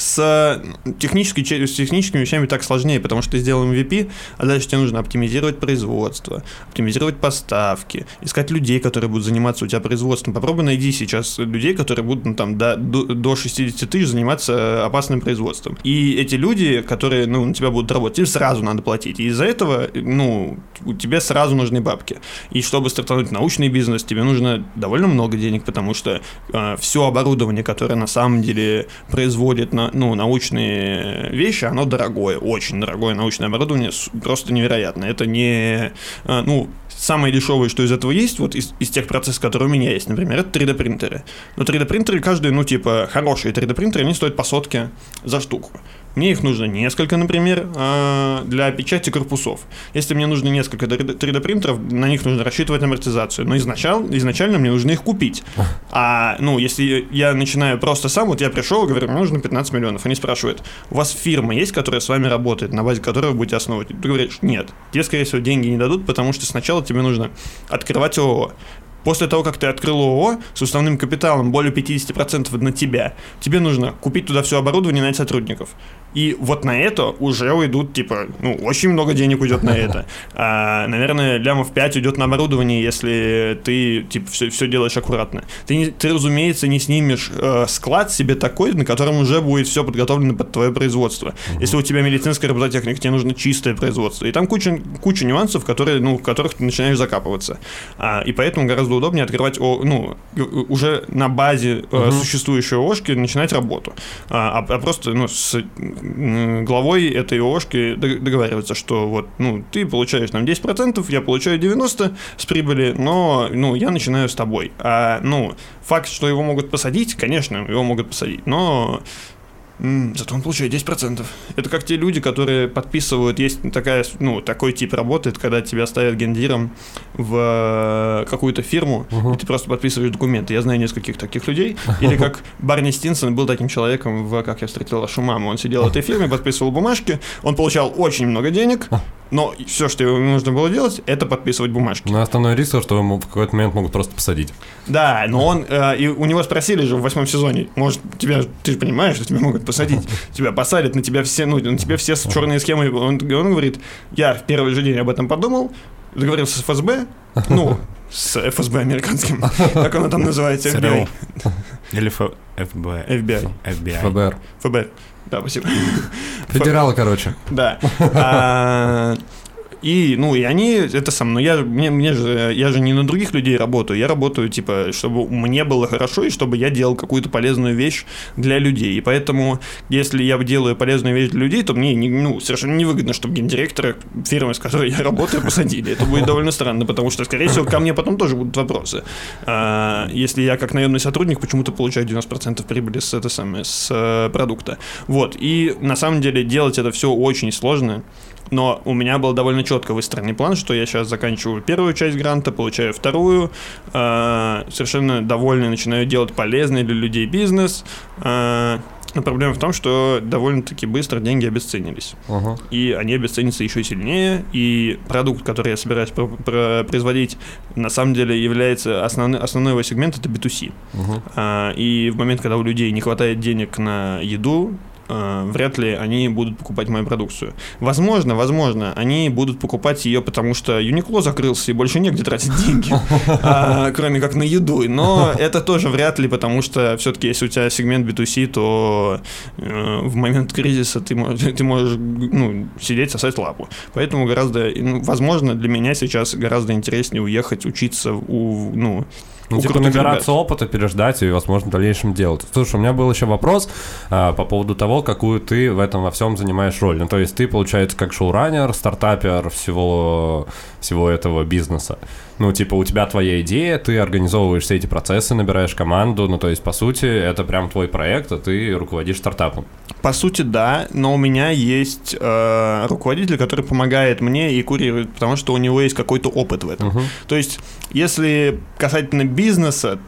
с, технической, с техническими вещами так сложнее, потому что ты сделал MVP, а дальше тебе нужно оптимизировать производство, оптимизировать поставки, искать людей, которые будут заниматься у тебя производством. Попробуй найди сейчас людей, которые будут ну, там, до, до 60 тысяч заниматься опасным производством. И эти люди, которые ну, на тебя будут работать, им сразу надо платить. И из-за этого ну, тебе сразу нужны бабки. И чтобы стартануть научный бизнес, тебе нужно довольно много денег, потому что э, все оборудование, которое на самом деле производит на, ну, научные вещи, оно дорогое, очень дорогое научное оборудование, просто невероятно. Это не, а, ну, самое дешевое, что из этого есть, вот из, из тех процессов, которые у меня есть, например, это 3D принтеры. Но 3D принтеры каждый, ну, типа, хорошие 3D принтеры, они стоят по сотке за штуку. Мне их нужно несколько, например, а, для печати корпусов. Если мне нужно несколько 3D принтеров, на них нужно рассчитывать амортизацию. Но изначально, изначально мне нужно их купить. А, ну, если я начинаю просто сам, вот я пришел и говорю, мне нужно 15 миллионов. Они спрашивают, у вас фирма есть, которая с вами работает, на базе которой вы будете основывать? Ты говоришь, нет. Тебе, скорее всего, деньги не дадут, потому что сначала тебе нужно открывать ООО После того, как ты открыл ООО с уставным капиталом более 50% на тебя, тебе нужно купить туда все оборудование и нанять сотрудников. И вот на это уже уйдут, типа, ну, очень много денег уйдет на это. А, наверное, лямов 5 уйдет на оборудование, если ты, типа, все, все делаешь аккуратно. Ты, не- ты, разумеется, не снимешь э, склад себе такой, на котором уже будет все подготовлено под твое производство. Если у тебя медицинская робототехника, тебе нужно чистое производство. И там куча, куча нюансов, которые, ну, в которых ты начинаешь закапываться. А, и поэтому гораздо удобнее открывать, о, ну, г- уже на базе э, существующей ООшки начинать работу. А, а- а просто, ну, с главой этой ООшки дог- договариваться, что вот, ну, ты получаешь там 10%, я получаю 90% с прибыли, но, ну, я начинаю с тобой. А, ну, факт, что его могут посадить, конечно, его могут посадить, но зато он получает 10%. Это как те люди, которые подписывают, есть такая, ну, такой тип работает, когда тебя ставят гендиром в э, какую-то фирму, и ты просто подписываешь документы. Я знаю нескольких таких людей. Или как Барни Стинсон был таким человеком в «Как я встретил вашу маму». Он сидел в этой фирме, подписывал бумажки, он получал очень много денег, но все, что ему нужно было делать, это подписывать бумажки. Но основной риск, то, что ему в какой-то момент могут просто посадить. Да, но он, э, и у него спросили же в восьмом сезоне, может, тебя, ты же понимаешь, что тебя могут посадить, тебя посадят, на тебя все, ну, на тебя все с черные схемы, он, он говорит, я в первый же день об этом подумал, договорился с ФСБ, ну, с ФСБ американским, как оно там называется, FBI. Или Ф- ФБ. FBI, FBI. ФБР. ФБ, да, спасибо. Федералы, короче. Да. И, ну, и они, это сам, но я, мне, мне же, я же не на других людей работаю, я работаю, типа, чтобы мне было хорошо, и чтобы я делал какую-то полезную вещь для людей. И поэтому, если я делаю полезную вещь для людей, то мне, не- ну, совершенно невыгодно, чтобы гендиректора фирмы, с которой я работаю, посадили. Это будет довольно странно, потому что, скорее всего, ко мне потом тоже будут вопросы. А, если я как наемный сотрудник почему-то получаю 90% прибыли с, это самое, с э, продукта. Вот, и на самом деле делать это все очень сложно. Но у меня был довольно четко выстроенный план, что я сейчас заканчиваю первую часть гранта, получаю вторую, э, совершенно довольный начинаю делать полезный для людей бизнес. э, но проблема в том, что довольно-таки быстро деньги обесценились. Ага. И они обесценятся еще сильнее. И продукт, который я собираюсь про- про- производить, на самом деле является основной, основной его сегмент это B2C. Мгм. А, и в момент, когда у людей не хватает денег на еду, а, вряд ли они будут покупать мою продукцию. Возможно, возможно, они будут покупать ее, потому что Uniqlo закрылся и больше негде тратить деньги, а, кроме как на еду. Но это тоже вряд ли, потому что все-таки, если у тебя сегмент B2C, то э, в момент кризиса ты можешь, ты можешь ну, сидеть, сосать лапу. Поэтому гораздо, ну, возможно, для меня сейчас гораздо интереснее уехать учиться у, ну, Ну, типа набираться ребят. опыта, переждать и, возможно, в дальнейшем делать. Слушай, у меня был еще вопрос а, по поводу того, какую ты в этом во всем занимаешь роль. Ну, то есть ты, получается, как шоураннер, стартапер всего, всего этого бизнеса. Ну, типа, у тебя твоя идея, ты организовываешь все эти процессы, набираешь команду. Ну, то есть, по сути, это прям твой проект, а ты руководишь стартапом. По сути, да, но у меня есть э, руководитель, который помогает мне и курирует, потому что у него есть какой-то опыт в этом. Мгм. То есть, если касательно бизнеса,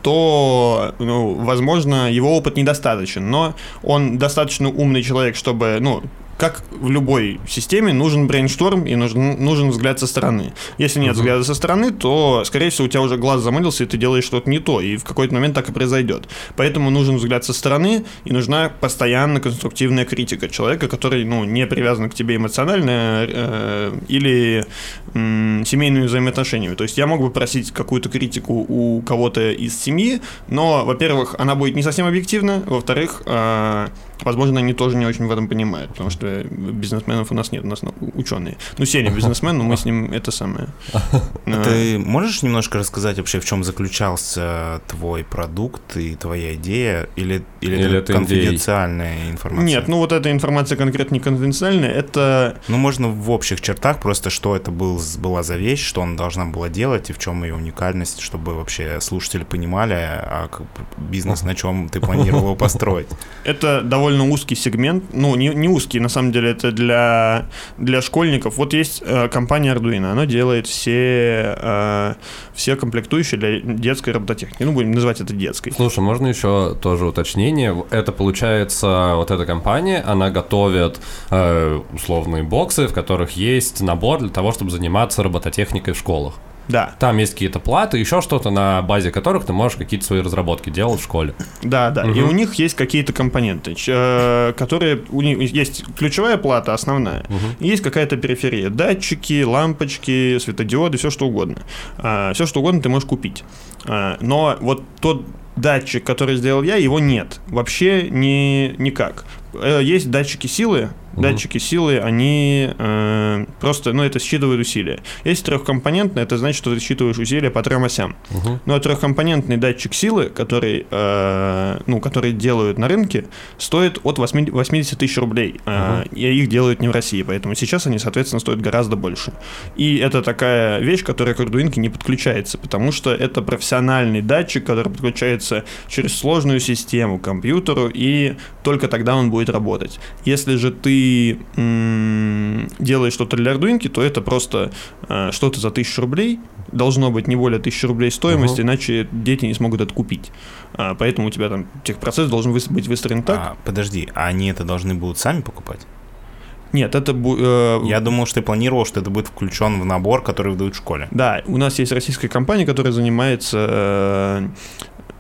то, ну, возможно, его опыт недостаточен, но он достаточно умный человек, чтобы, ну, как в любой системе, нужен брейншторм и нужен, нужен взгляд со стороны. Если нет взгляда со стороны, то, скорее всего, у тебя уже глаз замылился, и ты делаешь что-то не то, и в какой-то момент так и произойдет. Поэтому нужен взгляд со стороны, и нужна постоянно конструктивная критика человека, который, ну, не привязан к тебе эмоционально э, или м, семейными взаимоотношениями. То есть я мог бы просить какую-то критику у кого-то из семьи, но, во-первых, она будет не совсем объективна, во-вторых, э, возможно, они тоже не очень в этом понимают, потому что бизнесменов у нас нет, у нас ну, ученые. Ну, Сеня бизнесмен, но мы с ним это самое. Э, Ты можешь немножко рассказать вообще, в чем заключался твой продукт и твоя идея? Или, или, Или это это конфиденциальная информация? Нет, ну вот эта информация конкретно не конфиденциальная, это Ну, можно в общих чертах просто, что это был, была за вещь, что она должна была делать и в чем ее уникальность, чтобы вообще слушатели понимали, а бизнес на чем ты планировал его построить. Это довольно узкий сегмент. Ну, не, не узкий, на самом деле, это для, для школьников. Вот есть э, компания Arduino, она делает все, э, все комплектующие для детской робототехники. Ну, будем называть это детской. Слушай, можно еще тоже уточнение. Это получается, вот эта компания, она готовит э, условные боксы, в которых есть набор для того, чтобы заниматься робототехникой в школах. Да, Там есть какие-то платы, еще что-то, на базе которых ты можешь какие-то свои разработки делать в школе. да, да. И у них есть какие-то компоненты, э, которые у них есть ключевая плата, основная, и есть какая-то периферия, датчики, лампочки, светодиоды, все что угодно. все что угодно ты можешь купить. А, но вот тот датчик, который сделал я, его нет. Вообще ни, никак. Э, Есть датчики силы. Датчики силы, они э, просто, ну, это считывают усилия. Есть трехкомпонентный, это значит, что ты считываешь усилия по трем осям. Но трехкомпонентный датчик силы, который, э, ну, который делают на рынке, стоит от 8 80 тысяч рублей. Э, И их делают не в России, поэтому сейчас они, соответственно, стоят гораздо больше. И это такая вещь, которая к Arduino не подключается, потому что это профессиональный датчик, который подключается через сложную систему к компьютеру, и только тогда он будет работать. Если же ты м, делаешь что-то для Arduino, то это просто э, что-то за 1000 рублей, должно быть не более 1000 рублей стоимости, иначе дети не смогут это купить. А, поэтому у тебя там техпроцесс должен выс- быть выстроен так. А, подожди, а они это должны будут сами покупать? Нет, это... бу- э, Я думал, что ты планировал, что это будет включен в набор, который выдают в школе. Да, у нас есть российская компания, которая занимается э,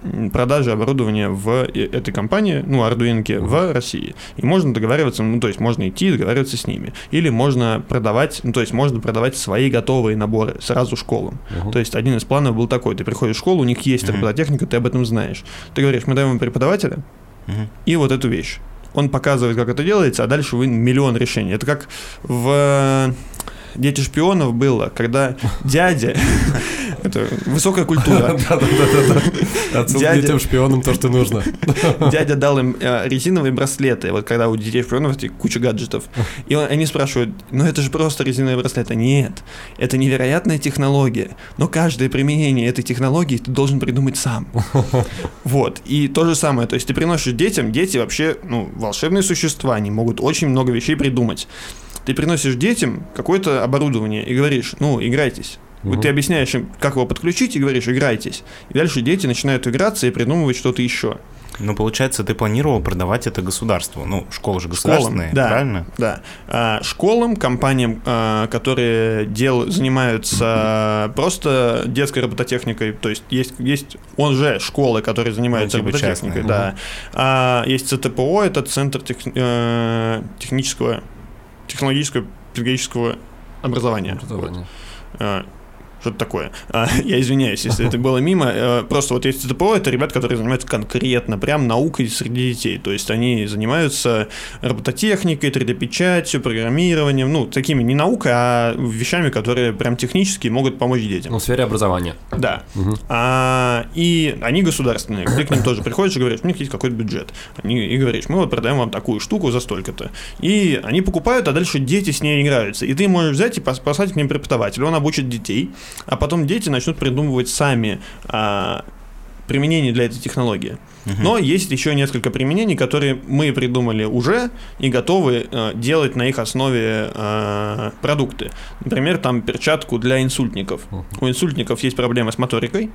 м, продажей оборудования в этой компании, ну, Arduino в России. И можно договариваться, ну, то есть можно идти и договариваться с ними. Или можно продавать, ну, то есть можно продавать свои готовые наборы сразу школам. То есть один из планов был такой, ты приходишь в школу, у них есть робототехника, ты об этом знаешь. Ты говоришь, мы даем вам преподавателя, Мгм. и вот эту вещь. Он показывает, как это делается, а дальше вы миллион решений. Это как в Дети шпионов было, когда дядя, это высокая культура, Да-да-да. Отсюда Дядя- детям шпионам то, что нужно. дядя дал им э, резиновые браслеты, вот когда у детей шпионов куча гаджетов, и он- они спрашивают, ну это же просто резиновые браслеты. Нет, это невероятная технология, но каждое применение этой технологии ты должен придумать сам. Вот, и то же самое, то есть ты приносишь детям, дети вообще, ну, волшебные существа, они могут очень много вещей придумать. Ты приносишь детям какое-то оборудование и говоришь, ну, играйтесь. Вот ты объясняешь им, как его подключить, и говоришь, играйтесь. И дальше дети начинают играться и придумывать что-то еще. Ну, получается, ты планировал продавать это государству. Ну, школы же Школам, государственные, да, правильно? Да. А, школам, компаниям, а, которые дел, занимаются просто детской робототехникой, то есть есть, есть он же школы, которые занимаются Ну, типа робототехникой, частные. да. А, есть ЦТПО, это Центр тех- э, технического, технологического, педагогического образования. Образование. А, Что-то такое. А, Я извиняюсь, если это было мимо. Э, Просто вот есть ЦТПО, это ребята, которые занимаются конкретно прям наукой среди детей. То есть они занимаются робототехникой, 3D-печатью, программированием, ну, такими не наукой, а вещами, которые прям технически могут помочь детям. Ну, в сфере образования. Да. А, и они государственные. Ты к ним тоже приходишь и говоришь, у них есть какой-то бюджет. Они, и говоришь, мы вот продаем вам такую штуку за столько-то. И они покупают, а дальше дети с ней играются. И ты можешь взять и пос- послать к ним преподавателя. Он обучит детей, а потом дети начнут придумывать сами а, применение для этой технологии. Но есть еще несколько применений, которые мы придумали уже и готовы э, делать на их основе э, продукты. Например, там перчатку для инсультников. У инсультников есть проблемы с моторикой.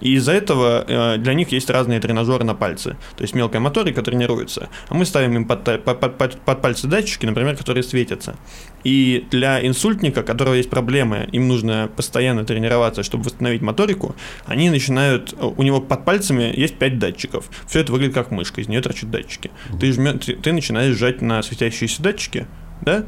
И из-за этого э, для них есть разные тренажеры на пальцы. То есть мелкая моторика тренируется. А мы ставим им под, под- под- под- пальцы датчики, например, которые светятся. И для инсультника, у которого есть проблемы, им нужно постоянно тренироваться, чтобы восстановить моторику, они начинают... э, У него под пальцами есть 5 датчиков. Все это выглядит как мышка, из нее торчат датчики. Ты, жмё- ты, ты начинаешь жать на светящиеся датчики, да?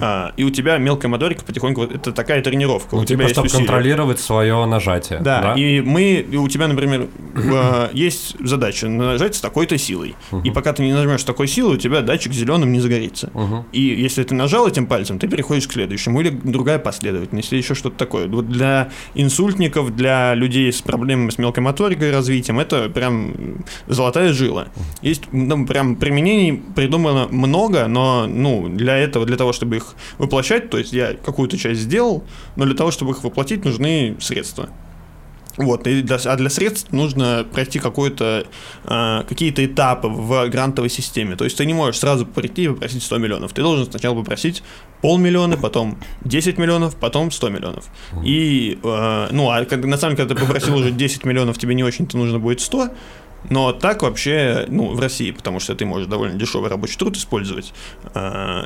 А, и у тебя мелкая моторика потихоньку... Это такая тренировка. Ну, у тебя типа, есть чтобы усилие. контролировать свое нажатие. Да, и мы, и у тебя, например, э, есть задача нажать с такой-то силой. И пока ты не нажмешь с такой силой, у тебя датчик зеленым не загорится. Мгм. И если ты нажал этим пальцем, ты переходишь к следующему, или другая последовательность, или еще что-то такое. Вот для инсультников, для людей с проблемами с мелкой моторикой, развитием, это прям золотая жила. Есть ну, прям применений придумано много, но ну, для этого, для того, чтобы их воплощать, то есть я какую-то часть сделал, но для того, чтобы их воплотить, нужны средства. Вот, и для, а для средств нужно пройти какое-то, а, какие-то этапы в грантовой системе. То есть ты не можешь сразу прийти и попросить 100 миллионов. Ты должен сначала попросить полмиллиона, потом 10 миллионов, потом 100 миллионов. И, э, ну, а на самом деле, когда ты попросил уже 10 миллионов, тебе не очень-то нужно будет 100, но так вообще, ну, в России, потому что ты можешь довольно дешевый рабочий труд использовать, э,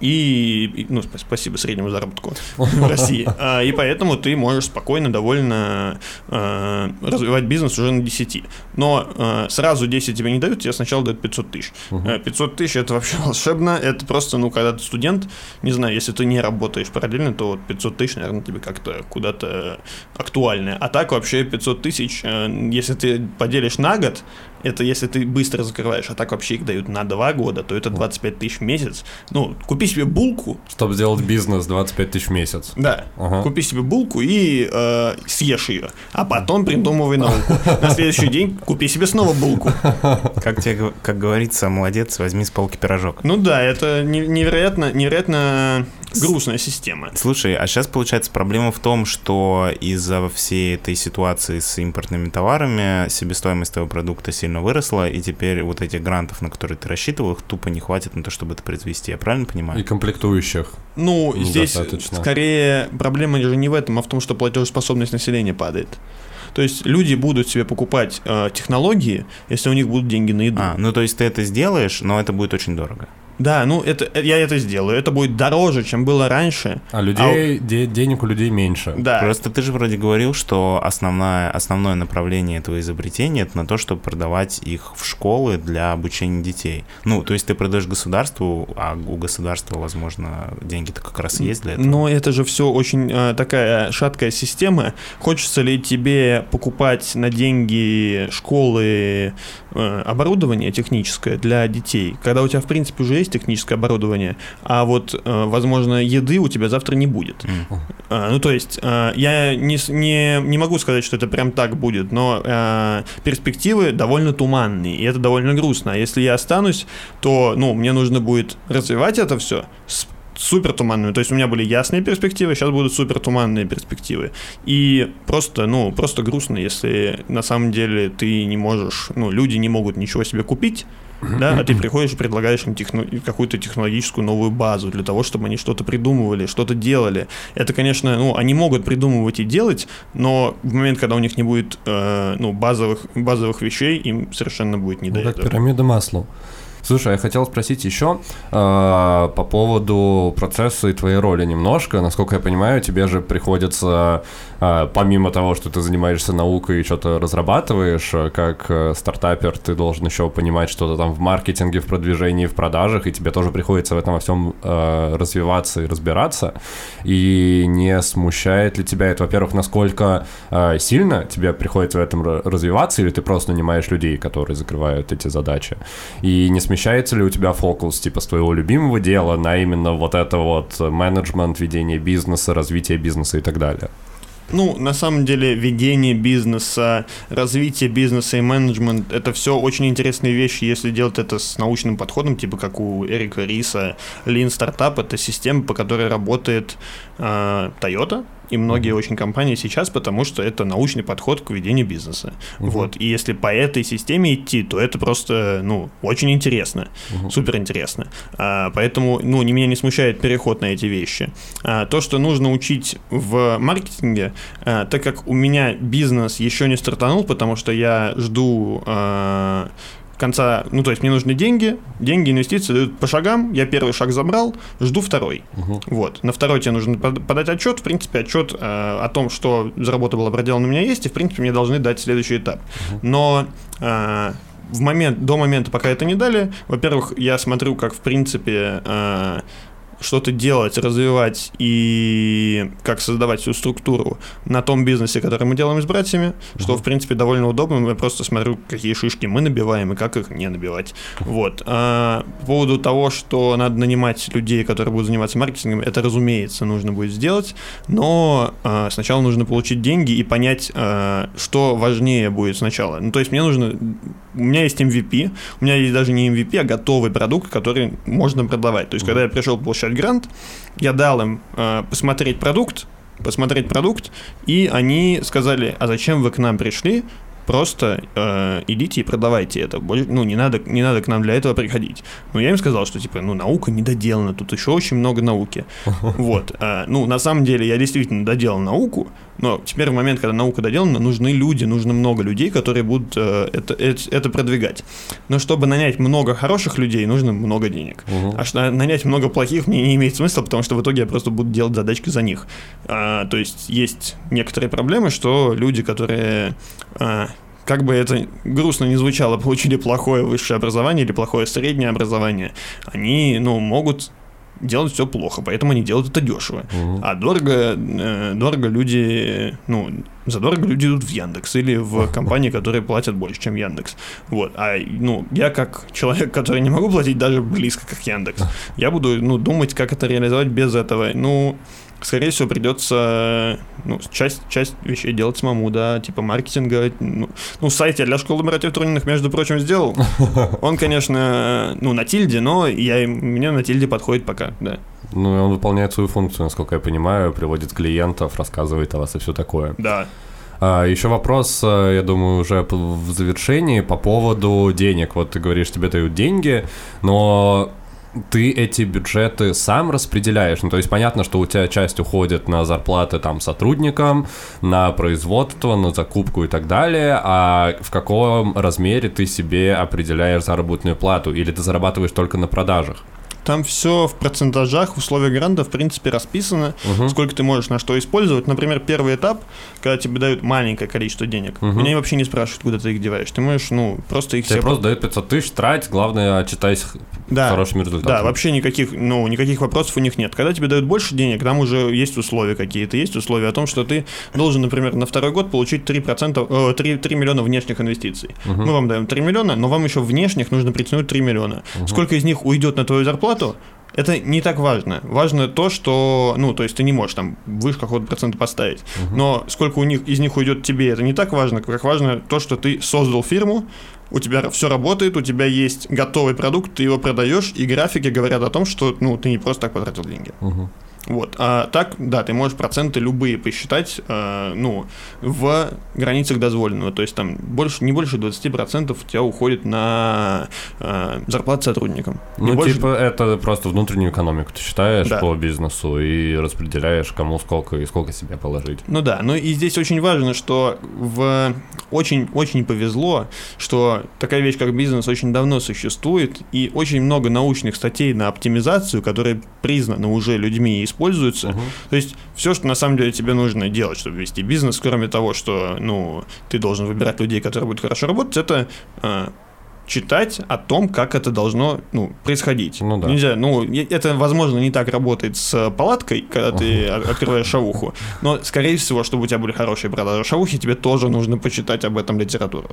и, ну, сп- спасибо среднему заработку в России. А, И поэтому ты можешь спокойно, довольно э, развивать бизнес уже на 10. Но э, сразу 10 тебе не дают, тебе сначала дают 500 тысяч. Э, 500 тысяч это вообще волшебно. Это просто, ну, когда ты студент, не знаю, если ты не работаешь параллельно, то вот 500 тысяч, наверное, тебе как-то куда-то актуальное. А так вообще 500 тысяч, э, если ты поделишь на год, это если ты быстро закрываешь, а так вообще их дают на 2 года, то это 25 тысяч в месяц. Ну, купи себе булку, Чтобы сделать бизнес 25 тысяч в месяц. да, Ага. купи себе булку и э, съешь ее, а потом придумывай науку. На следующий день купи себе снова булку. Как, тебе, как говорится, молодец, возьми с полки пирожок. Ну да, это не- невероятно, невероятно грустная система. Слушай, а сейчас получается проблема в том, что из-за всей этой ситуации с импортными товарами себестоимость твоего продукта сильно выросла, и теперь вот этих грантов, на которые ты рассчитывал, их тупо не хватит на то, чтобы это произвести. Я правильно понимаю? И комплектующих. Ну, здесь Недостаточно. скорее проблема же не в этом, а в том, что платежеспособность населения падает. То есть люди будут себе покупать э, технологии, если у них будут деньги на еду. А, ну то есть ты это сделаешь, но это будет очень дорого. Да, ну это э, я это сделаю. Это будет дороже, чем было раньше. А людей, де- денег у людей меньше. Да. Просто ты же вроде говорил, что основное, основное направление этого изобретения это на то, чтобы продавать их в школы для обучения детей. Ну, то есть ты продаешь государству, а у государства, возможно, деньги-то как раз есть для этого. Но это же все очень э, такая шаткая система. Хочется ли тебе покупать на деньги школы э, оборудование техническое для детей, когда у тебя в принципе уже есть техническое оборудование, а вот, э, возможно, еды у тебя завтра не будет. А, Ну, то есть, а, я не, не, не могу сказать, что это прям так будет, но а, перспективы довольно туманные, и это довольно грустно. А если я останусь, то, ну, мне нужно будет развивать это все супер туманными. То есть у меня были ясные перспективы, сейчас будут супер туманные перспективы. И просто, ну, просто грустно, если на самом деле ты не можешь, ну, люди не могут ничего себе купить, да, а ты приходишь и предлагаешь им техно- какую-то технологическую новую базу для того, чтобы они что-то придумывали, что-то делали. Это, конечно, ну, они могут придумывать и делать, но в момент, когда у них не будет, э, ну, базовых, базовых вещей, им совершенно будет не до Ну, как этого. пирамида масла. Слушай, я хотел спросить еще э, по поводу процесса и твоей роли немножко. Насколько я понимаю, тебе же приходится, э, помимо того, что ты занимаешься наукой и что-то разрабатываешь, как э, стартапер, ты должен еще понимать что-то там в маркетинге, в продвижении, в продажах, и тебе тоже приходится в этом во всем э, развиваться и разбираться. И не смущает ли тебя это, во-первых, насколько э, сильно тебе приходится в этом ра- развиваться, или ты просто нанимаешь людей, которые закрывают эти задачи? И не смещается ли у тебя фокус, типа, с твоего любимого дела на именно вот это вот э, менеджмент, ведение бизнеса, развитие бизнеса и так далее? Ну, на самом деле, ведение бизнеса, развитие бизнеса и менеджмент – это все очень интересные вещи, если делать это с научным подходом, типа как у Эрика Риса. Lean Startup – это система, по которой работает э, Toyota, и многие очень компании сейчас, потому что это научный подход к ведению бизнеса. Вот. И если по этой системе идти, то это просто, ну, очень интересно, супер интересно. А, поэтому, ну, не, меня не смущает переход на эти вещи. А, то, что нужно учить в маркетинге, а, так как у меня бизнес еще не стартанул, потому что я жду а, конца, ну, то есть мне нужны деньги, деньги, инвестиции дают по шагам, я первый шаг забрал, жду второй. Вот. На второй тебе нужно под- подать отчет, в принципе, отчет э, о том, что за работа была проделана, у меня есть, и, в принципе, мне должны дать следующий этап. Но э, в момент, до момента, пока это не дали, во-первых, я смотрю, как, в принципе, э, что-то делать, развивать и как создавать всю структуру на том бизнесе, который мы делаем с братьями, что, в принципе, довольно удобно. Я просто смотрю, какие шишки мы набиваем и как их не набивать. Вот. А, по поводу того, что надо нанимать людей, которые будут заниматься маркетингом, это, разумеется, нужно будет сделать, но а, сначала нужно получить деньги и понять, а, что важнее будет сначала. Ну, то есть мне нужно... У меня есть MVP, у меня есть даже не MVP, а готовый продукт, который можно продавать. То есть, когда я пришел получать грант, я дал им э, посмотреть продукт, посмотреть продукт, и они сказали, а зачем вы к нам пришли, просто э, идите и продавайте это. Ну, не надо, не надо к нам для этого приходить. Но я им сказал, что, типа, ну, наука не доделана, тут еще очень много науки. Вот. э, Ну, на самом деле, я действительно доделал науку, но теперь в момент, когда наука доделана, нужны люди, нужно много людей, которые будут э, это, это, это продвигать. Но чтобы нанять много хороших людей, нужно много денег. А что нанять много плохих мне не имеет смысла, потому что в итоге я просто буду делать задачки за них. А, то есть есть некоторые проблемы, что люди, которые а, как бы это грустно не звучало, получили плохое высшее образование или плохое среднее образование, они, ну, могут делать все плохо, поэтому они делают это дешево. А дорого, э, дорого люди, ну, задорого люди идут в Яндекс или в компании, которые платят больше, чем Яндекс. Вот. А, ну, я как человек, который не могу платить даже близко, как Яндекс, я буду, ну, думать, как это реализовать без этого. Ну, скорее всего, придется ну, часть, часть вещей делать самому, да, типа маркетинга. Ну, ну сайт я для школы братьев Трониных, между прочим, сделал. Он, конечно, ну, на тильде, но я, мне на тильде подходит пока, да. Ну, и он выполняет свою функцию, насколько я понимаю, приводит клиентов, рассказывает о вас и все такое. Да. А, еще вопрос, э, я думаю, уже в завершении по поводу денег. Вот ты говоришь, тебе дают деньги, но ты эти бюджеты сам распределяешь. Ну, то есть понятно, что у тебя часть уходит на зарплаты там сотрудникам, на производство, на закупку и так далее, а в каком размере ты себе определяешь заработную плату? Или ты зарабатываешь только на продажах? Там все в процентажах, в условиях гранта, в принципе, расписано, сколько ты можешь на что использовать. Например, первый этап, когда тебе дают маленькое количество денег, меня вообще не спрашивают, куда ты их деваешь. Ты можешь, ну, просто их Тебе себе... просто дают 500 тысяч, трать, главное, отчитайся Да. хорошими результатами. Да, вообще никаких, ну, никаких вопросов у них нет. Когда тебе дают больше денег, там уже есть условия какие-то. Есть условия о том, что ты должен, например, на второй год получить 3%, э, 3, 3 миллиона внешних инвестиций. Мы вам даем 3 миллиона, но вам еще внешних нужно притянуть 3 миллиона. Сколько из них уйдет на твою зарплату, это не так важно. Важно то, что, ну, то есть ты не можешь там выше какого-то процента поставить. Но сколько у них из них уйдет тебе, это не так важно, как важно то, что ты создал фирму, у тебя все работает, у тебя есть готовый продукт, ты его продаешь, и графики говорят о том, что, ну, ты не просто так потратил деньги. Вот. А так, да, ты можешь проценты любые посчитать, э, ну, в границах дозволенного. То есть там больше, не больше 20% у тебя уходит на э, зарплату сотрудникам. Не Ну, больше- типа, это просто внутреннюю экономику ты считаешь Да. по бизнесу и распределяешь, кому сколько и сколько себе положить. Ну да, ну и здесь очень важно, что в очень-очень повезло, что такая вещь, как бизнес, очень давно существует, и очень много научных статей на оптимизацию, которые признаны уже людьми и используются. То есть все, что на самом деле тебе нужно делать, чтобы вести бизнес, кроме того, что ну, ты должен выбирать людей, которые будут хорошо работать, это э, читать о том, как это должно ну, происходить. Ну да. Нельзя, ну, это, возможно, не так работает с палаткой, когда ты открываешь шавуху, но, скорее всего, чтобы у тебя были хорошие продажи шавухи, тебе тоже нужно почитать об этом литературу.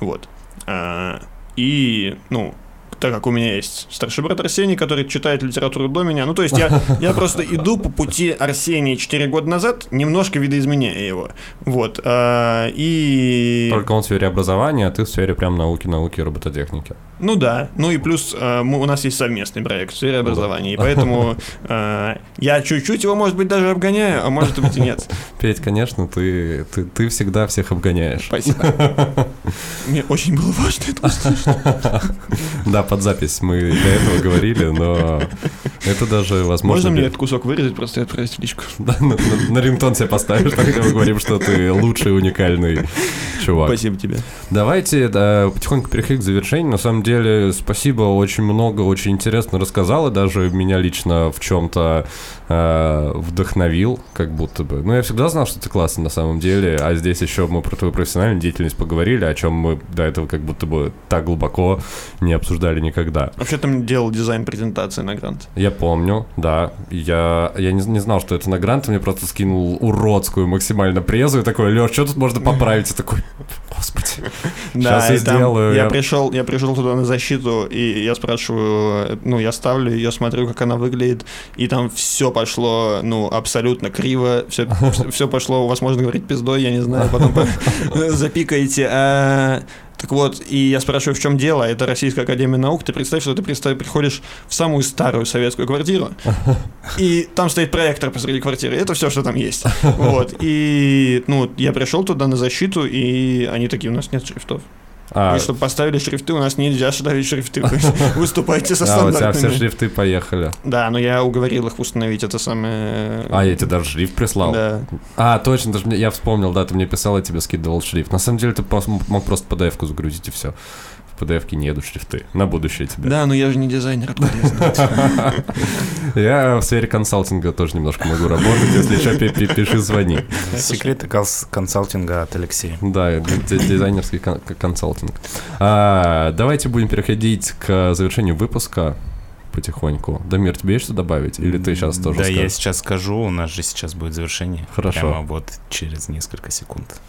Вот. А, И, ну, так как у меня есть старший брат Арсений, который читает литературу до меня, ну, то есть я, я просто иду по пути Арсения 4 года назад, немножко видоизменяя его. Вот. а, И... Только он в сфере образования, а ты в сфере прям науки, науки и робототехники. Ну да, ну и плюс э, мы- у нас есть совместный проект в сфере образования, и поэтому э, я чуть-чуть его, может быть, даже обгоняю, а может быть и нет. Петь, конечно, ты, ты, ты всегда всех обгоняешь. Спасибо. Мне очень было важно это услышать. Да, под запись мы до этого говорили, но это даже возможно... Можно мне этот кусок вырезать, просто отправить в личку? Да, на, на- на рингтон себе поставишь, тогда мы говорим, что ты лучший, уникальный чувак. Спасибо тебе. Давайте да, потихоньку переходить к завершению. На самом деле, спасибо, очень много, очень интересно рассказал, и даже меня лично в чем-то вдохновил, как будто бы. Ну, я всегда знал, что ты классный на самом деле, а здесь еще мы про твою профессиональную деятельность поговорили, о чем мы до этого как будто бы так глубоко не обсуждали никогда. Вообще там делал дизайн презентации на грант. Я помню, да. Я, я не, не знал, что это на грант, мне просто скинул уродскую максимально презу и такой, Леш, что тут можно поправить? Я такой, господи. Сейчас я и сделаю. Я пришел, я пришел туда на защиту, и я спрашиваю, ну, я ставлю ее, смотрю, как она выглядит, и там все пошло, ну, абсолютно криво, все, все пошло, возможно, говорить пиздой, я не знаю, потом по- запикаете. Так вот, и я спрашиваю, в чем дело? Это Российская Академия Наук. Ты представь, что ты представь, приходишь в самую старую советскую квартиру, и там стоит проектор посреди квартиры. Это все, что там есть. Вот. И, ну, я пришел туда на защиту, и они такие, у нас нет шрифтов. А, Вы чтобы поставили шрифты, у нас нельзя ставить шрифты. Вы Выступайте со а, у тебя все стандартными. шрифты поехали. Да, но я уговорил их установить это самое... А, я тебе даже шрифт прислал. Да. А, точно, даже я вспомнил, да, ты мне писал, я тебе скидывал шрифт. На самом деле ты мог просто PDF-ку загрузить и все. В PDF-ке не едут шрифты. На будущее тебе. Да, но я же не дизайнер, откуда я знаю? Я в сфере консалтинга тоже немножко могу работать. Если что, пи- пи- пиши, звони. Секреты конс- консалтинга от Алексея. Да, ди- ди- дизайнерский консалтинг. А, давайте будем переходить к завершению выпуска потихоньку. Дамир, тебе есть что добавить? Или ты сейчас тоже Да, скажешь? я сейчас скажу, у нас же сейчас будет завершение. Хорошо. Прямо вот через несколько секунд.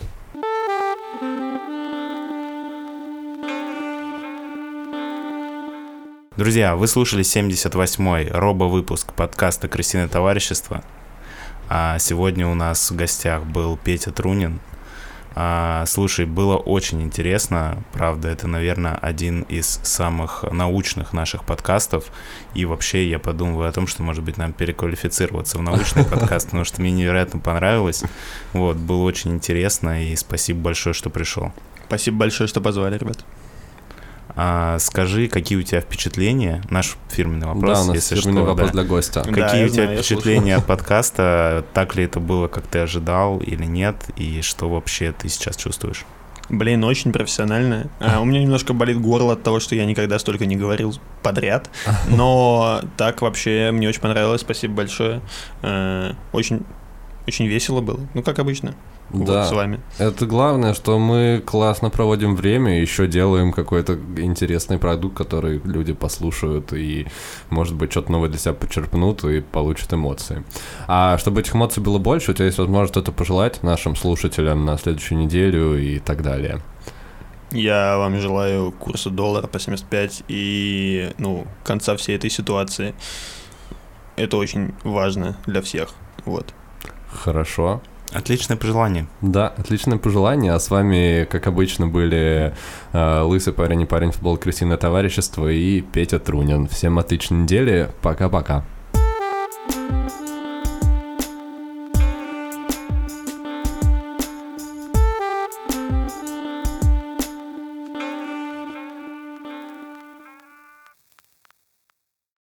Друзья, вы слушали 78-й робо-выпуск подкаста «Крысиное товарищество». А сегодня у нас в гостях был Петя Трунин. А, слушай, было очень интересно. Правда, это, наверное, один из самых научных наших подкастов. И вообще я подумываю о том, что, может быть, нам переквалифицироваться в научный подкаст, потому что мне невероятно понравилось. Вот, было очень интересно, и спасибо большое, что пришел. Спасибо большое, что позвали, ребят. А, скажи, какие у тебя впечатления? Наш фирменный вопрос, да, у нас если фирменный что. вопрос да. для гостя. Да, Какие я у тебя знаю, впечатления от подкаста? Так ли это было, как ты ожидал, или нет? И что вообще ты сейчас чувствуешь? Блин, очень профессионально. А, у меня немножко болит горло от того, что я никогда столько не говорил подряд. Но так вообще мне очень понравилось. Спасибо большое. Э, Очень, очень весело было. Ну, как обычно. Вот Да. с вами. Это главное, что мы классно проводим время, еще делаем какой-то интересный продукт, который люди послушают и, может быть, что-то новое для себя почерпнут и получат эмоции. А чтобы этих эмоций было больше, у тебя есть возможность это пожелать нашим слушателям на следующую неделю и так далее. Я вам желаю курса доллара по 75 и, ну, конца всей этой ситуации. Это очень важно для всех. Вот. Хорошо. Отличное пожелание. Да, отличное пожелание. А с вами, как обычно, были э, Лысый парень и парень футбол Кристина Товарищество и Петя Трунин. Всем отличной недели. Пока-пока. thank you